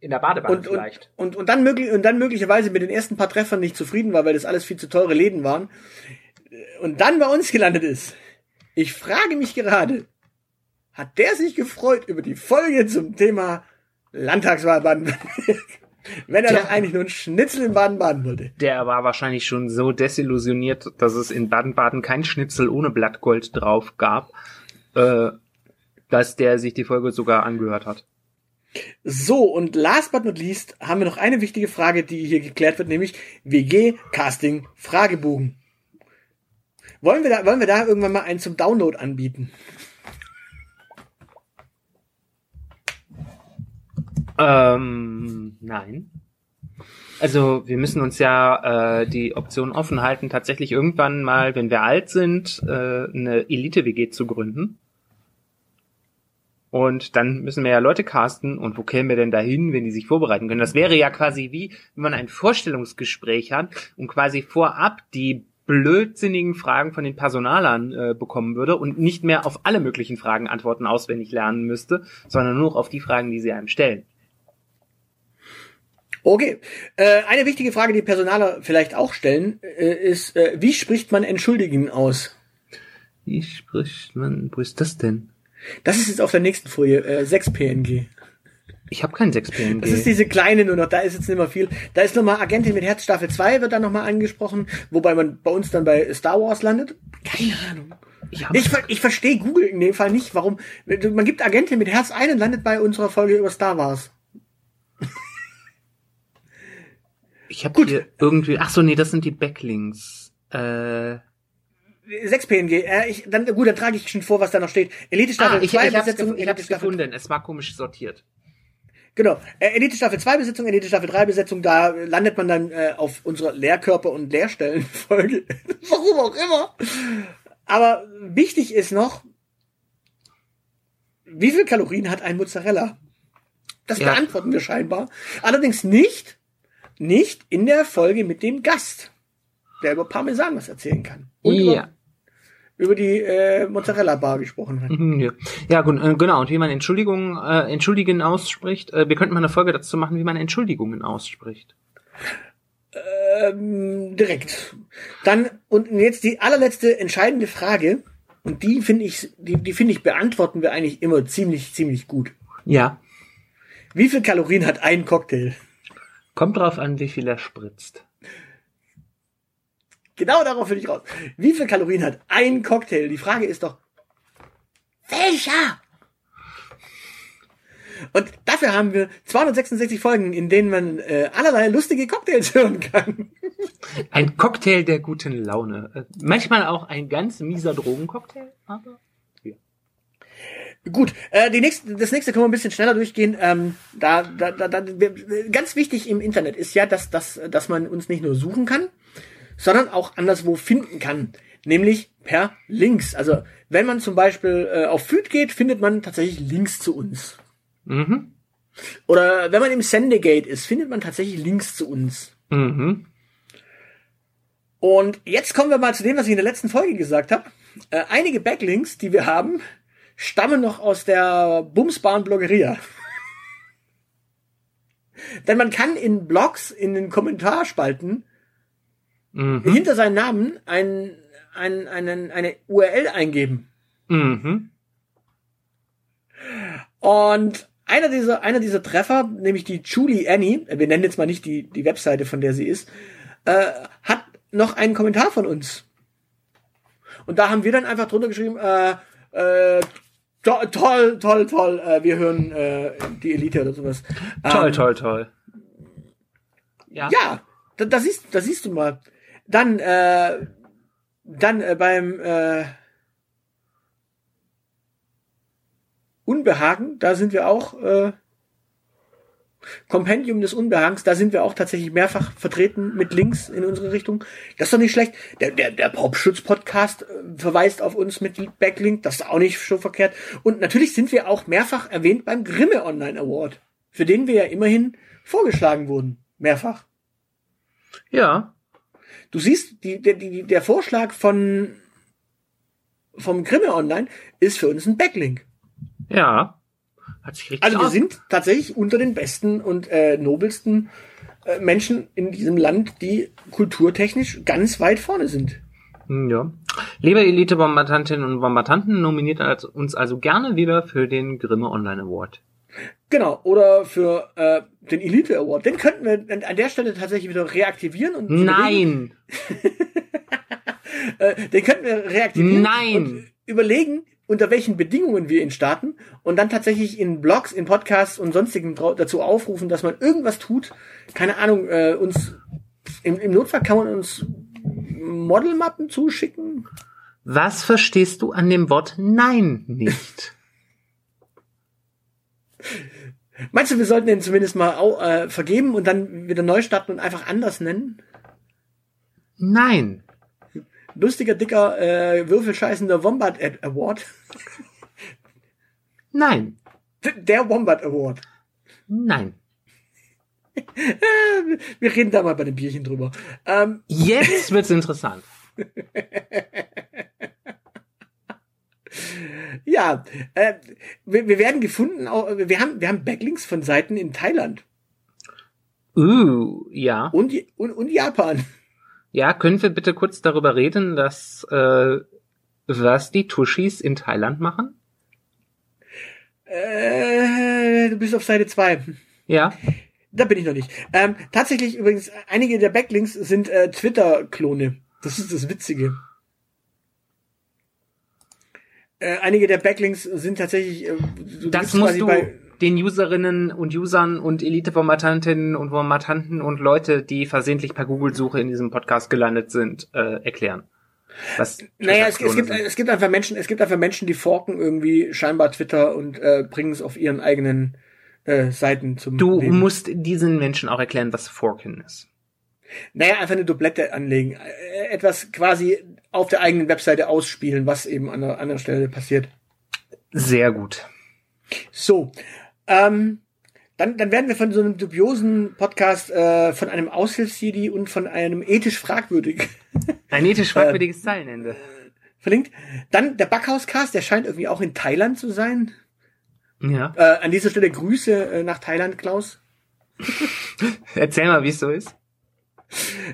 In der Badewanne und, und, vielleicht. und, und, dann möglich, und dann möglicherweise mit den ersten paar Treffern nicht zufrieden war, weil das alles viel zu teure Läden waren, und dann bei uns gelandet ist. Ich frage mich gerade, hat der sich gefreut über die Folge zum Thema Landtagswahl Baden-Württemberg? Wenn er doch eigentlich nur ein Schnitzel in Baden-Baden wollte. Der war wahrscheinlich schon so desillusioniert, dass es in Baden-Baden kein Schnitzel ohne Blattgold drauf gab, äh, dass der sich die Folge sogar angehört hat. So, und last but not least haben wir noch eine wichtige Frage, die hier geklärt wird, nämlich WG-Casting-Fragebogen. Wollen wir, da, wollen wir da irgendwann mal einen zum Download anbieten? Ähm, nein. Also wir müssen uns ja äh, die Option offen halten, tatsächlich irgendwann mal, wenn wir alt sind, äh, eine Elite-WG zu gründen. Und dann müssen wir ja Leute casten. Und wo kämen wir denn dahin, wenn die sich vorbereiten können? Das wäre ja quasi wie, wenn man ein Vorstellungsgespräch hat und quasi vorab die blödsinnigen Fragen von den Personalern äh, bekommen würde und nicht mehr auf alle möglichen Fragen Antworten auswendig lernen müsste, sondern nur auf die Fragen, die sie einem stellen. Okay. Äh, eine wichtige Frage, die Personaler vielleicht auch stellen, äh, ist, äh, wie spricht man entschuldigen aus? Wie spricht man, wo ist das denn? Das ist jetzt auf der nächsten Folie, äh, 6 PNG. Ich habe kein 6 PNG. Das ist diese kleine nur noch, da ist jetzt nicht mehr viel. Da ist nochmal Agentin mit Herz Staffel 2 wird dann nochmal angesprochen, wobei man bei uns dann bei Star Wars landet. Keine Ahnung. Ich, Ich, ich verstehe Google in dem Fall nicht, warum. Man gibt Agentin mit Herz ein und landet bei unserer Folge über Star Wars. ich hab hier irgendwie. Ach so, nee, das sind die Backlinks. Äh, 6 PNG, äh, ich, dann, gut, dann trage ich schon vor, was da noch steht. Elite ah, Staffel ich, 2 ich Besetzung, ich hab's Staffel gefunden. Es war komisch sortiert. Genau. Äh, Elite Staffel 2 Besetzung, Elite Staffel 3 Besetzung, da landet man dann äh, auf unserer Lehrkörper- und Lehrstellenfolge. Warum auch immer. Aber wichtig ist noch, wie viel Kalorien hat ein Mozzarella? Das Ja. beantworten wir scheinbar. Allerdings nicht, nicht in der Folge mit dem Gast, der über Parmesan was erzählen kann. Und Ja. über, über die äh, Mozzarella-Bar gesprochen hat. Mhm, Ja, ja gut, äh, genau. Und wie man Entschuldigung, äh, Entschuldigen ausspricht. Äh, wir könnten mal eine Folge dazu machen, wie man Entschuldigungen ausspricht. Ähm, direkt. Dann, und jetzt die allerletzte entscheidende Frage. Und die finde ich, die, die finde ich beantworten wir eigentlich immer ziemlich, ziemlich gut. Ja. Wie viel Kalorien hat ein Cocktail? Kommt drauf an, wie viel er spritzt. Genau darauf will ich raus. Wie viel Kalorien hat ein Cocktail? Die Frage ist doch, welcher? Und dafür haben wir 266 Folgen, in denen man äh, allerlei lustige Cocktails hören kann. Ein Cocktail der guten Laune. Äh, manchmal auch ein ganz mieser Drogencocktail, aber Gut, äh, die nächste, das nächste können wir ein bisschen schneller durchgehen. Ähm, da, da, da, da, ganz wichtig im Internet ist ja, dass, dass, dass man uns nicht nur suchen kann, sondern auch anderswo finden kann. Nämlich per Links. Also wenn man zum Beispiel äh, auf Feed geht, findet man tatsächlich Links zu uns. mhm. Oder wenn man im Sendegate ist, findet man tatsächlich Links zu uns. Mhm. Und jetzt kommen wir mal zu dem, was ich in der letzten Folge gesagt habe. Äh, einige Backlinks, die wir haben, stammen noch aus der Bumsbahn Bloggeria. Denn man kann in Blogs, in den Kommentarspalten, Mhm. hinter seinen Namen ein, ein, einen, eine URL eingeben. Mhm. Und einer dieser, einer dieser Treffer, nämlich die Julie Annie, äh, wir nennen jetzt mal nicht die, die Webseite, von der sie ist, äh, hat noch einen Kommentar von uns. Und da haben wir dann einfach drunter geschrieben, äh, äh, to toll, toll, toll, äh, wir hören äh, die Elite oder sowas. Toll, Ähm, toll, toll. Ja. Ja, da, da, siehst, da siehst du mal. Dann, äh, dann äh, beim äh, Unbehagen, da sind wir auch äh, Kompendium des Unbehagens, da sind wir auch tatsächlich mehrfach vertreten mit Links in unsere Richtung. Das ist doch nicht schlecht. Der, der, der Popschutz-Podcast äh, verweist auf uns mit Backlink, das ist auch nicht so verkehrt. Und natürlich sind wir auch mehrfach erwähnt beim Grimme Online Award, für den wir ja immerhin vorgeschlagen wurden. Mehrfach. Ja. Du siehst, die, der, die, der Vorschlag von vom Grimme Online ist für uns ein Backlink. Ja. Hat sich richtig Also wir sind tatsächlich unter den besten und äh, nobelsten äh, Menschen in diesem Land, die kulturtechnisch ganz weit vorne sind. Hm, Ja. Liebe Elite-Bombardantinnen und Bombardanten, nominiert uns also gerne wieder für den Grimme Online Award. Genau, oder für äh, den Elite Award. Den könnten wir an der Stelle tatsächlich wieder reaktivieren und Nein! äh, den könnten wir reaktivieren Nein. und überlegen, unter welchen Bedingungen wir ihn starten und dann tatsächlich in Blogs, in Podcasts und sonstigen dazu aufrufen, dass man irgendwas tut. Keine Ahnung, äh, uns im, im Notfall kann man uns Modelmappen zuschicken. Was verstehst du an dem Wort Nein nicht? Meinst du, wir sollten den zumindest mal au, äh, vergeben und dann wieder neu starten und einfach anders nennen? Nein. Lustiger, dicker, äh, würfelscheißender Wombat Award. Nein. Der Wombat Award. Nein. Wir reden da mal bei dem Bierchen drüber. Ähm, Jetzt wird's interessant. ja, äh, wir, wir werden gefunden, wir haben, wir haben Backlinks von Seiten in Thailand Uh, ja. und, und, und Japan. Ja, können wir bitte kurz darüber reden, dass äh, was die Tushis in Thailand machen? Äh, du bist auf Seite 2. Ja. Da bin ich noch nicht. Ähm, tatsächlich übrigens, einige der Backlinks sind äh, Twitter-Klone. Das ist das Witzige. Äh, einige der Backlinks sind tatsächlich. Äh, du Das musst du den Userinnen und Usern und Elite-Formatantinnen und Formatanten und Leute, die versehentlich per Google-Suche in diesem Podcast gelandet sind, äh, erklären. Was Naja, es, es, gibt, sind. es gibt einfach Menschen, es gibt einfach Menschen, die forken irgendwie scheinbar Twitter und äh, bringen es auf ihren eigenen äh, Seiten zum Du Leben. musst diesen Menschen auch erklären, was Forken ist. Naja, einfach eine Doublette anlegen. Äh, Etwas quasi auf der eigenen Webseite ausspielen, was eben an der anderen Stelle passiert. Sehr gut. So, ähm, dann, dann werden wir von so einem dubiosen Podcast, äh, von einem Aushilfs-CD und von einem ethisch fragwürdig Ein ethisch fragwürdiges Zeilenende. verlinkt. Dann der Backhauscast, der scheint irgendwie auch in Thailand zu sein. Ja. Äh, an dieser Stelle Grüße äh, nach Thailand, Klaus. Erzähl mal, wie es so ist.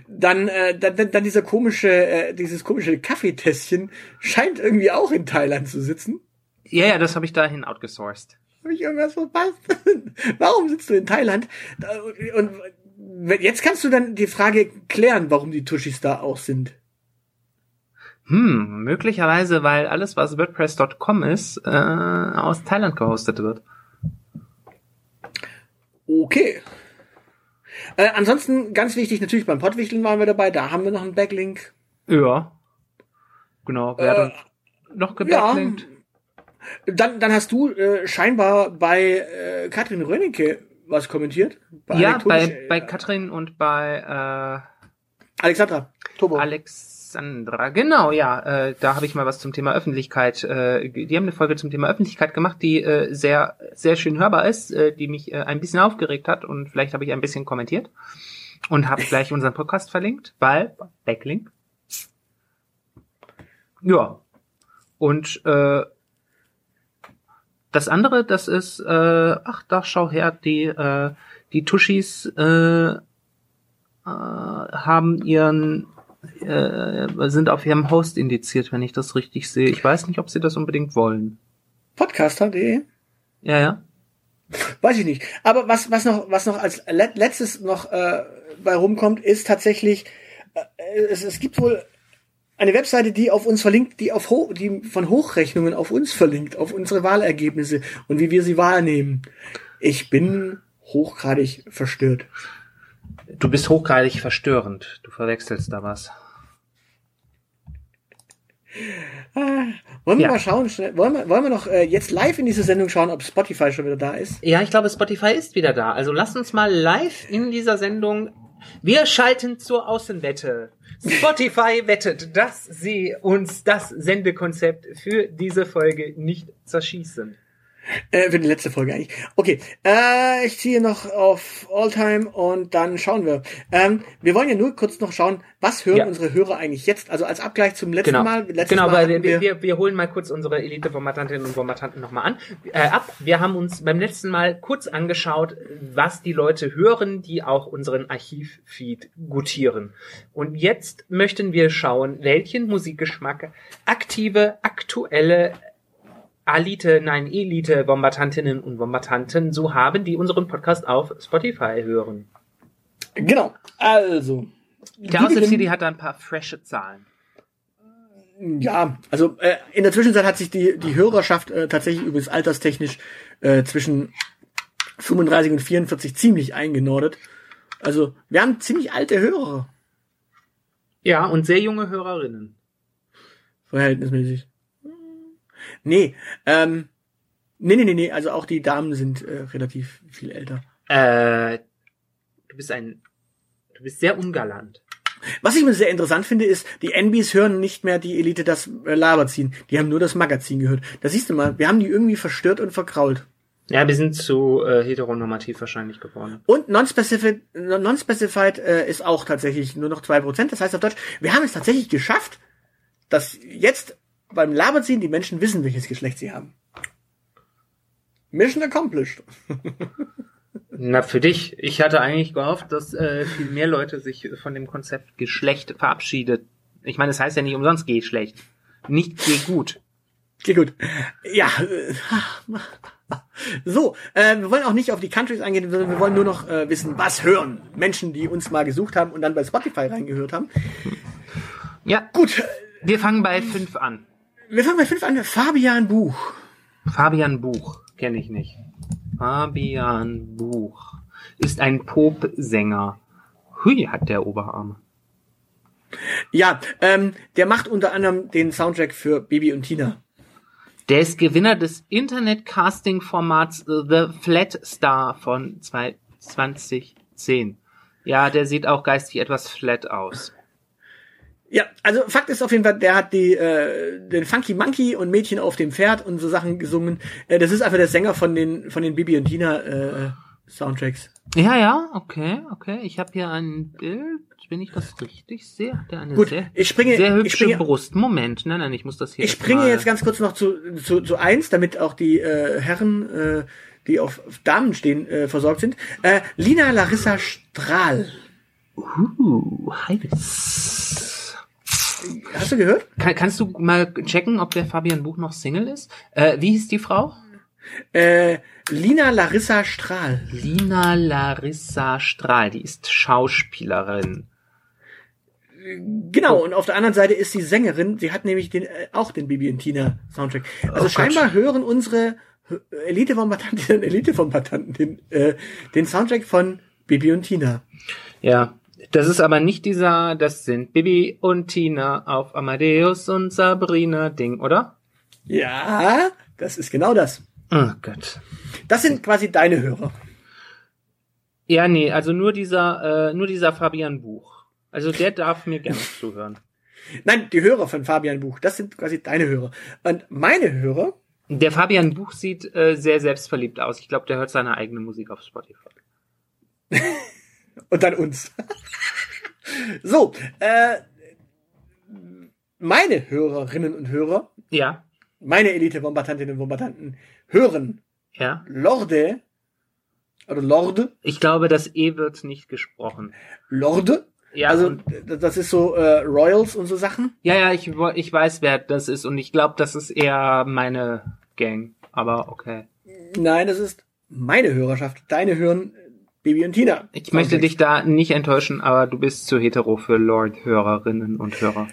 Dann, äh, dann, dann, dieser komische, äh, dieses komische Kaffeetässchen scheint irgendwie auch in Thailand zu sitzen. Ja, ja, das habe ich dahin outgesourced. Habe ich irgendwas verpasst? warum sitzt du in Thailand? Da- Und jetzt kannst du dann die Frage klären, warum die Tushis da auch sind. Hm, möglicherweise, weil alles, was WordPress.com ist, äh, aus Thailand gehostet wird. Okay. Äh, ansonsten ganz wichtig, natürlich beim Pottwichteln waren wir dabei, da haben wir noch einen Backlink. Ja. Genau, wer uns noch gebacklinkt? Dann, dann hast du äh, scheinbar bei äh, Katrin Rönnecke was kommentiert. Ja, Anekdotisch, bei, äh, bei Katrin und bei Alexandra Turbo. äh, Alexandra. Genau, ja, äh, da habe ich mal was zum Thema Öffentlichkeit. Äh, die haben eine Folge zum Thema Öffentlichkeit gemacht, die äh, sehr, sehr schön hörbar ist, äh, die mich äh, ein bisschen aufgeregt hat und vielleicht habe ich ein bisschen kommentiert und habe gleich unseren Podcast verlinkt, weil Backlink. Ja. Und äh, das andere, das ist, äh, ach, da schau her, die, äh, die Tushis äh, äh, haben ihren, äh, sind auf ihrem Host indiziert, wenn ich das richtig sehe. Ich weiß nicht, ob sie das unbedingt wollen. Podcaster.de. Ja, ja. Weiß ich nicht. Aber was, was noch, was noch als let letztes noch äh, bei rumkommt, ist tatsächlich, äh, es, es gibt wohl eine Webseite, die auf uns verlinkt, die auf Ho die von Hochrechnungen auf uns verlinkt, auf unsere Wahlergebnisse und wie wir sie wahrnehmen. Ich bin hochgradig verstört. Du bist hochgradig verstörend. Du verwechselst da was. Wollen wir Ja. mal schauen, schnell, wollen wir, wollen wir noch äh, jetzt live in diese Sendung schauen, ob Spotify schon wieder da ist? Ja, ich glaube, Spotify ist wieder da. Also lasst uns mal live in dieser Sendung. Wir schalten zur Außenwette. Spotify wettet, dass sie uns das Sendekonzept für diese Folge nicht zerschießen. Äh, für die letzte Folge eigentlich. Okay, äh, ich ziehe noch auf Alltime und dann schauen wir. Ähm, wir wollen ja nur kurz noch schauen, was hören Ja. unsere Hörer eigentlich jetzt? Also als Abgleich zum letzten Genau, Mal. Letztes genau Mal weil wir, wir, wir holen mal kurz unsere Elite-Formatantinnen und Formatanten nochmal an. Äh, ab. Wir haben uns beim letzten Mal kurz angeschaut, was die Leute hören, die auch unseren Archivfeed gutieren. Und jetzt möchten wir schauen, welchen Musikgeschmack aktive, aktuelle Alite, nein, Elite Bombardantinnen und Bombardanten so haben, die unseren Podcast auf Spotify hören. Genau. Also. Der Aushilfs-CD hat da ein paar frische Zahlen. Ja, also äh, in der Zwischenzeit hat sich die, die Hörerschaft äh, tatsächlich übrigens alterstechnisch äh, zwischen 35 und 44 ziemlich eingenordet. Also wir haben ziemlich alte Hörer. Ja, und sehr junge Hörerinnen. Verhältnismäßig. Nee, ähm, nee, nee, nee, nee, also auch die Damen sind äh, relativ viel älter. Äh, du bist ein, du bist sehr ungalant. Was ich mir sehr interessant finde, ist, die NBs hören nicht mehr die Elite das äh, Laber ziehen. Die haben nur das Magazin gehört. Da siehst du mal, wir haben die irgendwie verstört und verkrault. Ja, wir sind zu äh, heteronormativ wahrscheinlich geworden. Und non-specified, non-specified äh, ist auch tatsächlich nur noch zwei Prozent. Das heißt auf Deutsch, wir haben es tatsächlich geschafft, dass jetzt beim Laberziehen die Menschen wissen, welches Geschlecht sie haben. Mission accomplished. Na, für dich. Ich hatte eigentlich gehofft, dass äh, viel mehr Leute sich von dem Konzept Geschlecht verabschiedet. Ich meine, es heißt ja nicht umsonst geh schlecht. Nicht geh gut. Geh gut. Ja. äh, So, äh, wir wollen auch nicht auf die Countries eingehen, sondern wir wollen nur noch äh, wissen, was hören Menschen, die uns mal gesucht haben und dann bei Spotify reingehört haben. Ja, Gut, wir fangen bei fünf an. Wir fangen bei fünf an. Fabian Buch. Fabian Buch kenne ich nicht. Fabian Buch ist ein Popsänger. Hui, hat der Oberarme. Ja, ähm, der macht unter anderem den Soundtrack für Baby und Tina. Der ist Gewinner des Internet-Casting-Formats The Flat Star von 2010. Ja, der sieht auch geistig etwas flat aus. Ja, also Fakt ist auf jeden Fall, der hat die äh, den Funky Monkey und Mädchen auf dem Pferd und so Sachen gesungen. Äh, das ist einfach der Sänger von den von den Bibi und Tina äh, Soundtracks. Ja, ja, okay, okay. Ich habe hier ein Bild. Wenn ich das richtig sehe, hat er eine Gut, sehr, ich springe- sehr ich hübsche springe- Brust. Moment, nein, nein, ich muss das hier. Ich springe jetzt ganz kurz noch zu zu, zu eins, damit auch die äh, Herren, äh, die auf Damen stehen, äh, versorgt sind. Äh, Lina Larissa Strahl. Uh, heiß. Hast du gehört? Kann, kannst du mal checken, ob der Fabian Buch noch Single ist? Äh, wie hieß die Frau? Äh, Lina Larissa Strahl. Lina Larissa Strahl, die ist Schauspielerin. Genau, und auf der anderen Seite ist sie Sängerin. Sie hat nämlich den, äh, auch den Bibi und Tina Soundtrack. Also Oh scheinbar hören unsere Elite von Batanten, Elite von Batanten den, äh, den Soundtrack von Bibi und Tina. Ja, das ist aber nicht dieser, das sind Bibi und Tina auf Amadeus und Sabrina Ding, oder? Ja, das ist genau das. Oh Gott. Das sind quasi deine Hörer. Ja, nee, also nur dieser, äh, nur dieser Fabian Buch. Also der darf mir gerne zuhören. Nein, die Hörer von Fabian Buch, das sind quasi deine Hörer. Und meine Hörer, Der Fabian Buch sieht äh, sehr selbstverliebt aus. Ich glaube, der hört seine eigene Musik auf Spotify. und dann uns. so, äh, meine Hörerinnen und Hörer, Ja, meine Elite-Bombardantinnen und Bombardanten, hören ja. Lorde, oder Lorde, Ich glaube, das E wird nicht gesprochen. Lorde, Ja, also das ist so äh, Royals und so Sachen. ja, ja, ich, ich weiß, wer das ist und ich glaube, das ist eher meine Gang. Aber okay. Nein, das ist meine Hörerschaft. Deine hören Baby und Tina. Ich möchte dich da nicht enttäuschen, aber du bist zu hetero für Lord-Hörerinnen und Hörer.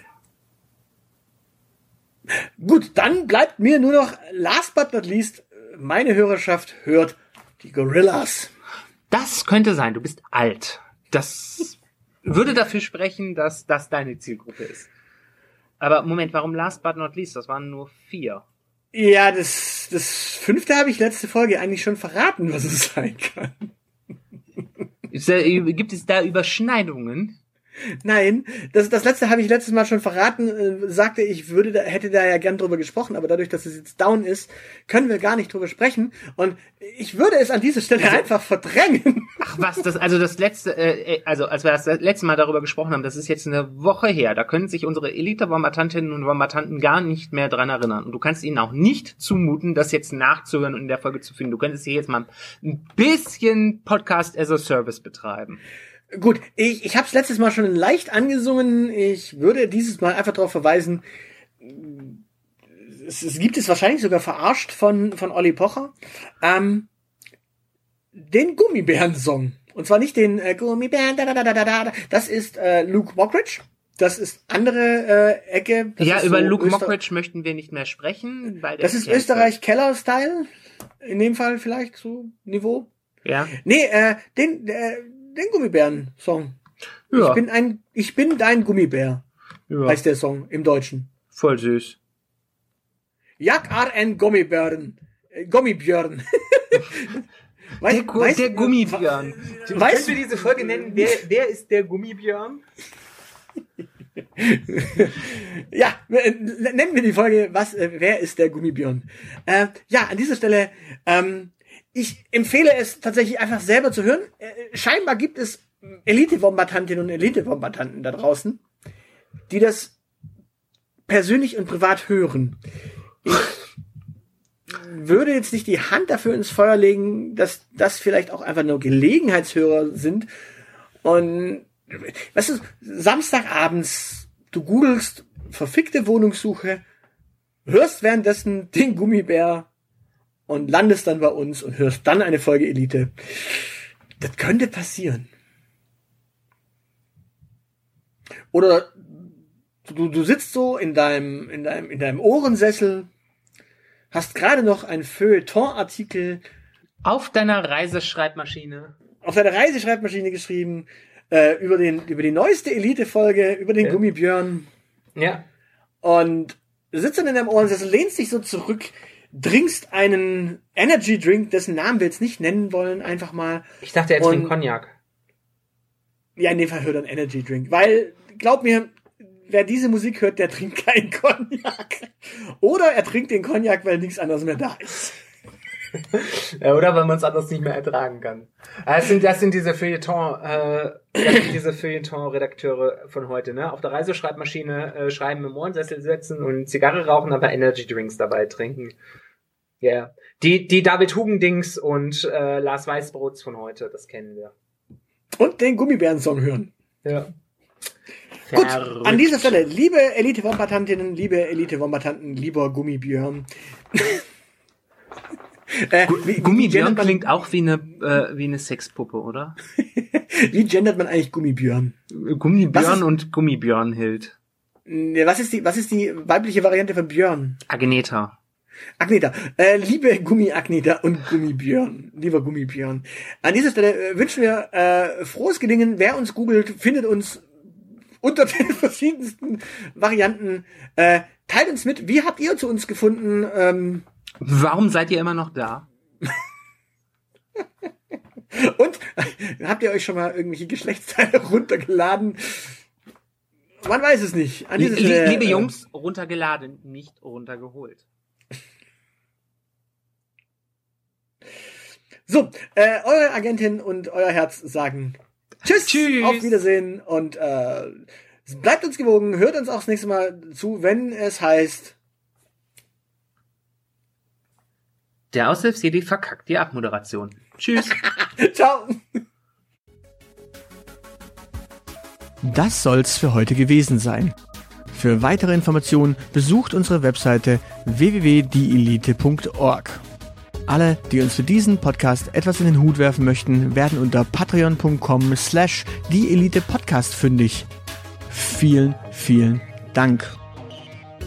Gut, dann bleibt mir nur noch, last but not least, meine Hörerschaft hört die Gorillas. Das könnte sein, du bist alt. Das würde dafür sprechen, dass das deine Zielgruppe ist. Aber Moment, warum last but not least? Das waren nur vier. Ja, das, das fünfte habe ich letzte Folge eigentlich schon verraten, was es sein kann. Da, gibt es da Überschneidungen? Nein, das, das letzte habe ich letztes Mal schon verraten, äh, sagte ich würde da, hätte da ja gern drüber gesprochen, aber dadurch, dass es jetzt down ist, können wir gar nicht drüber sprechen und ich würde es an dieser Stelle einfach verdrängen. Ach was, das also das letzte, äh, äh, also als wir das letzte Mal darüber gesprochen haben, das ist jetzt eine Woche her. Da können sich unsere Elite-Bombardantinnen und Bombardanten gar nicht mehr dran erinnern. Und du kannst ihnen auch nicht zumuten, das jetzt nachzuhören und in der Folge zu finden. Du könntest hier jetzt mal ein bisschen Podcast as a Service betreiben. Gut, ich, ich habe es letztes Mal schon leicht angesungen. Ich würde dieses Mal einfach darauf verweisen, es, es gibt es wahrscheinlich sogar verarscht von, von Olli Pocher, ähm, den Gummibären-Song. Und zwar nicht den äh, Gummibären, da, da, da, da, da, da. Das ist äh, Luke Mockridge. Das ist andere äh, Ecke. Das ja, über so Luke Öster- Mockridge möchten wir nicht mehr sprechen, weil Das ist Österreich-Keller-Style. In dem Fall vielleicht so Niveau. Ja. Nee, äh, den, äh, den Gummibären-Song. Ja. Ich bin ein, ich bin dein Gummibär, ja. heißt der Song im Deutschen. Voll süß. Jak ar en Gummibären. Äh, Gummibjörn. Weißt- Der, Gu weißt- der Gummibjörn. Weißt- wir diese Folge nennen? Wer, wer ist der Gummibjörn? Ja, äh, nennen wir die Folge, was, äh, wer ist der Gummibjörn? Äh, ja, an dieser Stelle, ähm, ich empfehle es tatsächlich einfach selber zu hören. Äh, scheinbar gibt es Elite-Bombardantinnen und Elite-Bombardanten da draußen, die das persönlich und privat hören. Ich würde jetzt nicht die Hand dafür ins Feuer legen, dass das vielleicht auch einfach nur Gelegenheitshörer sind. Und weißt du, Samstagabends, du googelst verfickte Wohnungssuche, hörst währenddessen den Gummibär und landest dann bei uns und hörst dann eine Folge Elite. Das könnte passieren. Oder du, du sitzt so in deinem, in deinem, in deinem Ohrensessel, hast gerade noch einen Feuilleton-Artikel Auf deiner Reiseschreibmaschine. auf deiner Reiseschreibmaschine geschrieben, äh, über den, über die neueste Elite-Folge, über den Ja. Gummibjörn Ja. und sitzt dann in deinem Ohrensessel, lehnst dich so zurück, trinkst einen Energy Drink, dessen Namen wir jetzt nicht nennen wollen, einfach mal. Ich dachte, er trinkt Cognac. Ja, in dem Fall hört er einen Energy Drink, weil, glaub mir, wer diese Musik hört, der trinkt keinen Cognac. Oder er trinkt den Cognac, weil nichts anderes mehr da ist. Ja, oder weil man es anders nicht mehr ertragen kann. Das sind, das sind diese Feuilleton, äh, das sind diese Feuilleton-Redakteure von heute, ne? Auf der Reiseschreibmaschine äh, schreiben, im Ohrensessel sitzen und Zigarre rauchen, aber Energy Drinks dabei trinken. Ja. Yeah. Die, die David Hugendings und äh, Lars Weißbrots von heute, das kennen wir. Und den Gummibären-Song hören. Ja. Gut, Verrückt. an dieser Stelle, liebe Elite-Wombatantinnen, liebe Elite-Wombatanten, lieber Gummibjörn. äh, wie, Gummibjörn klingt auch wie eine, äh, wie eine Sexpuppe, oder? Wie gendert man eigentlich Gummibjörn? Gummibjörn ist- und Gummibjörnhild. Ne, Was ist die, was ist die weibliche Variante von Björn? Agneta. Agneta. Äh, liebe Gummi-Agneta und Gummibjörn. Lieber Gummibjörn. An dieser Stelle äh, wünschen wir äh, frohes Gelingen. Wer uns googelt, findet uns unter den verschiedensten Varianten. Äh, teilt uns mit. Wie habt ihr zu uns gefunden? Ähm, Warum seid ihr immer noch da? Und habt ihr euch schon mal irgendwelche Geschlechtsteile runtergeladen? Man weiß es nicht. An dieser Stelle, Liebe äh, Jungs, runtergeladen, nicht runtergeholt. So, äh, eure Agentin und euer Herz sagen Tschüss, Tschüss. auf Wiedersehen und äh, bleibt uns gewogen, hört uns auch das nächste Mal zu, wenn es heißt Der Aushilfsjedi verkackt die Abmoderation. Tschüss. Ciao. Das soll's für heute gewesen sein. Für weitere Informationen besucht unsere Webseite www.dielite.org. Alle, die uns für diesen Podcast etwas in den Hut werfen möchten, werden unter patreon.com slash dieelitepodcast fündig. Vielen, vielen Dank.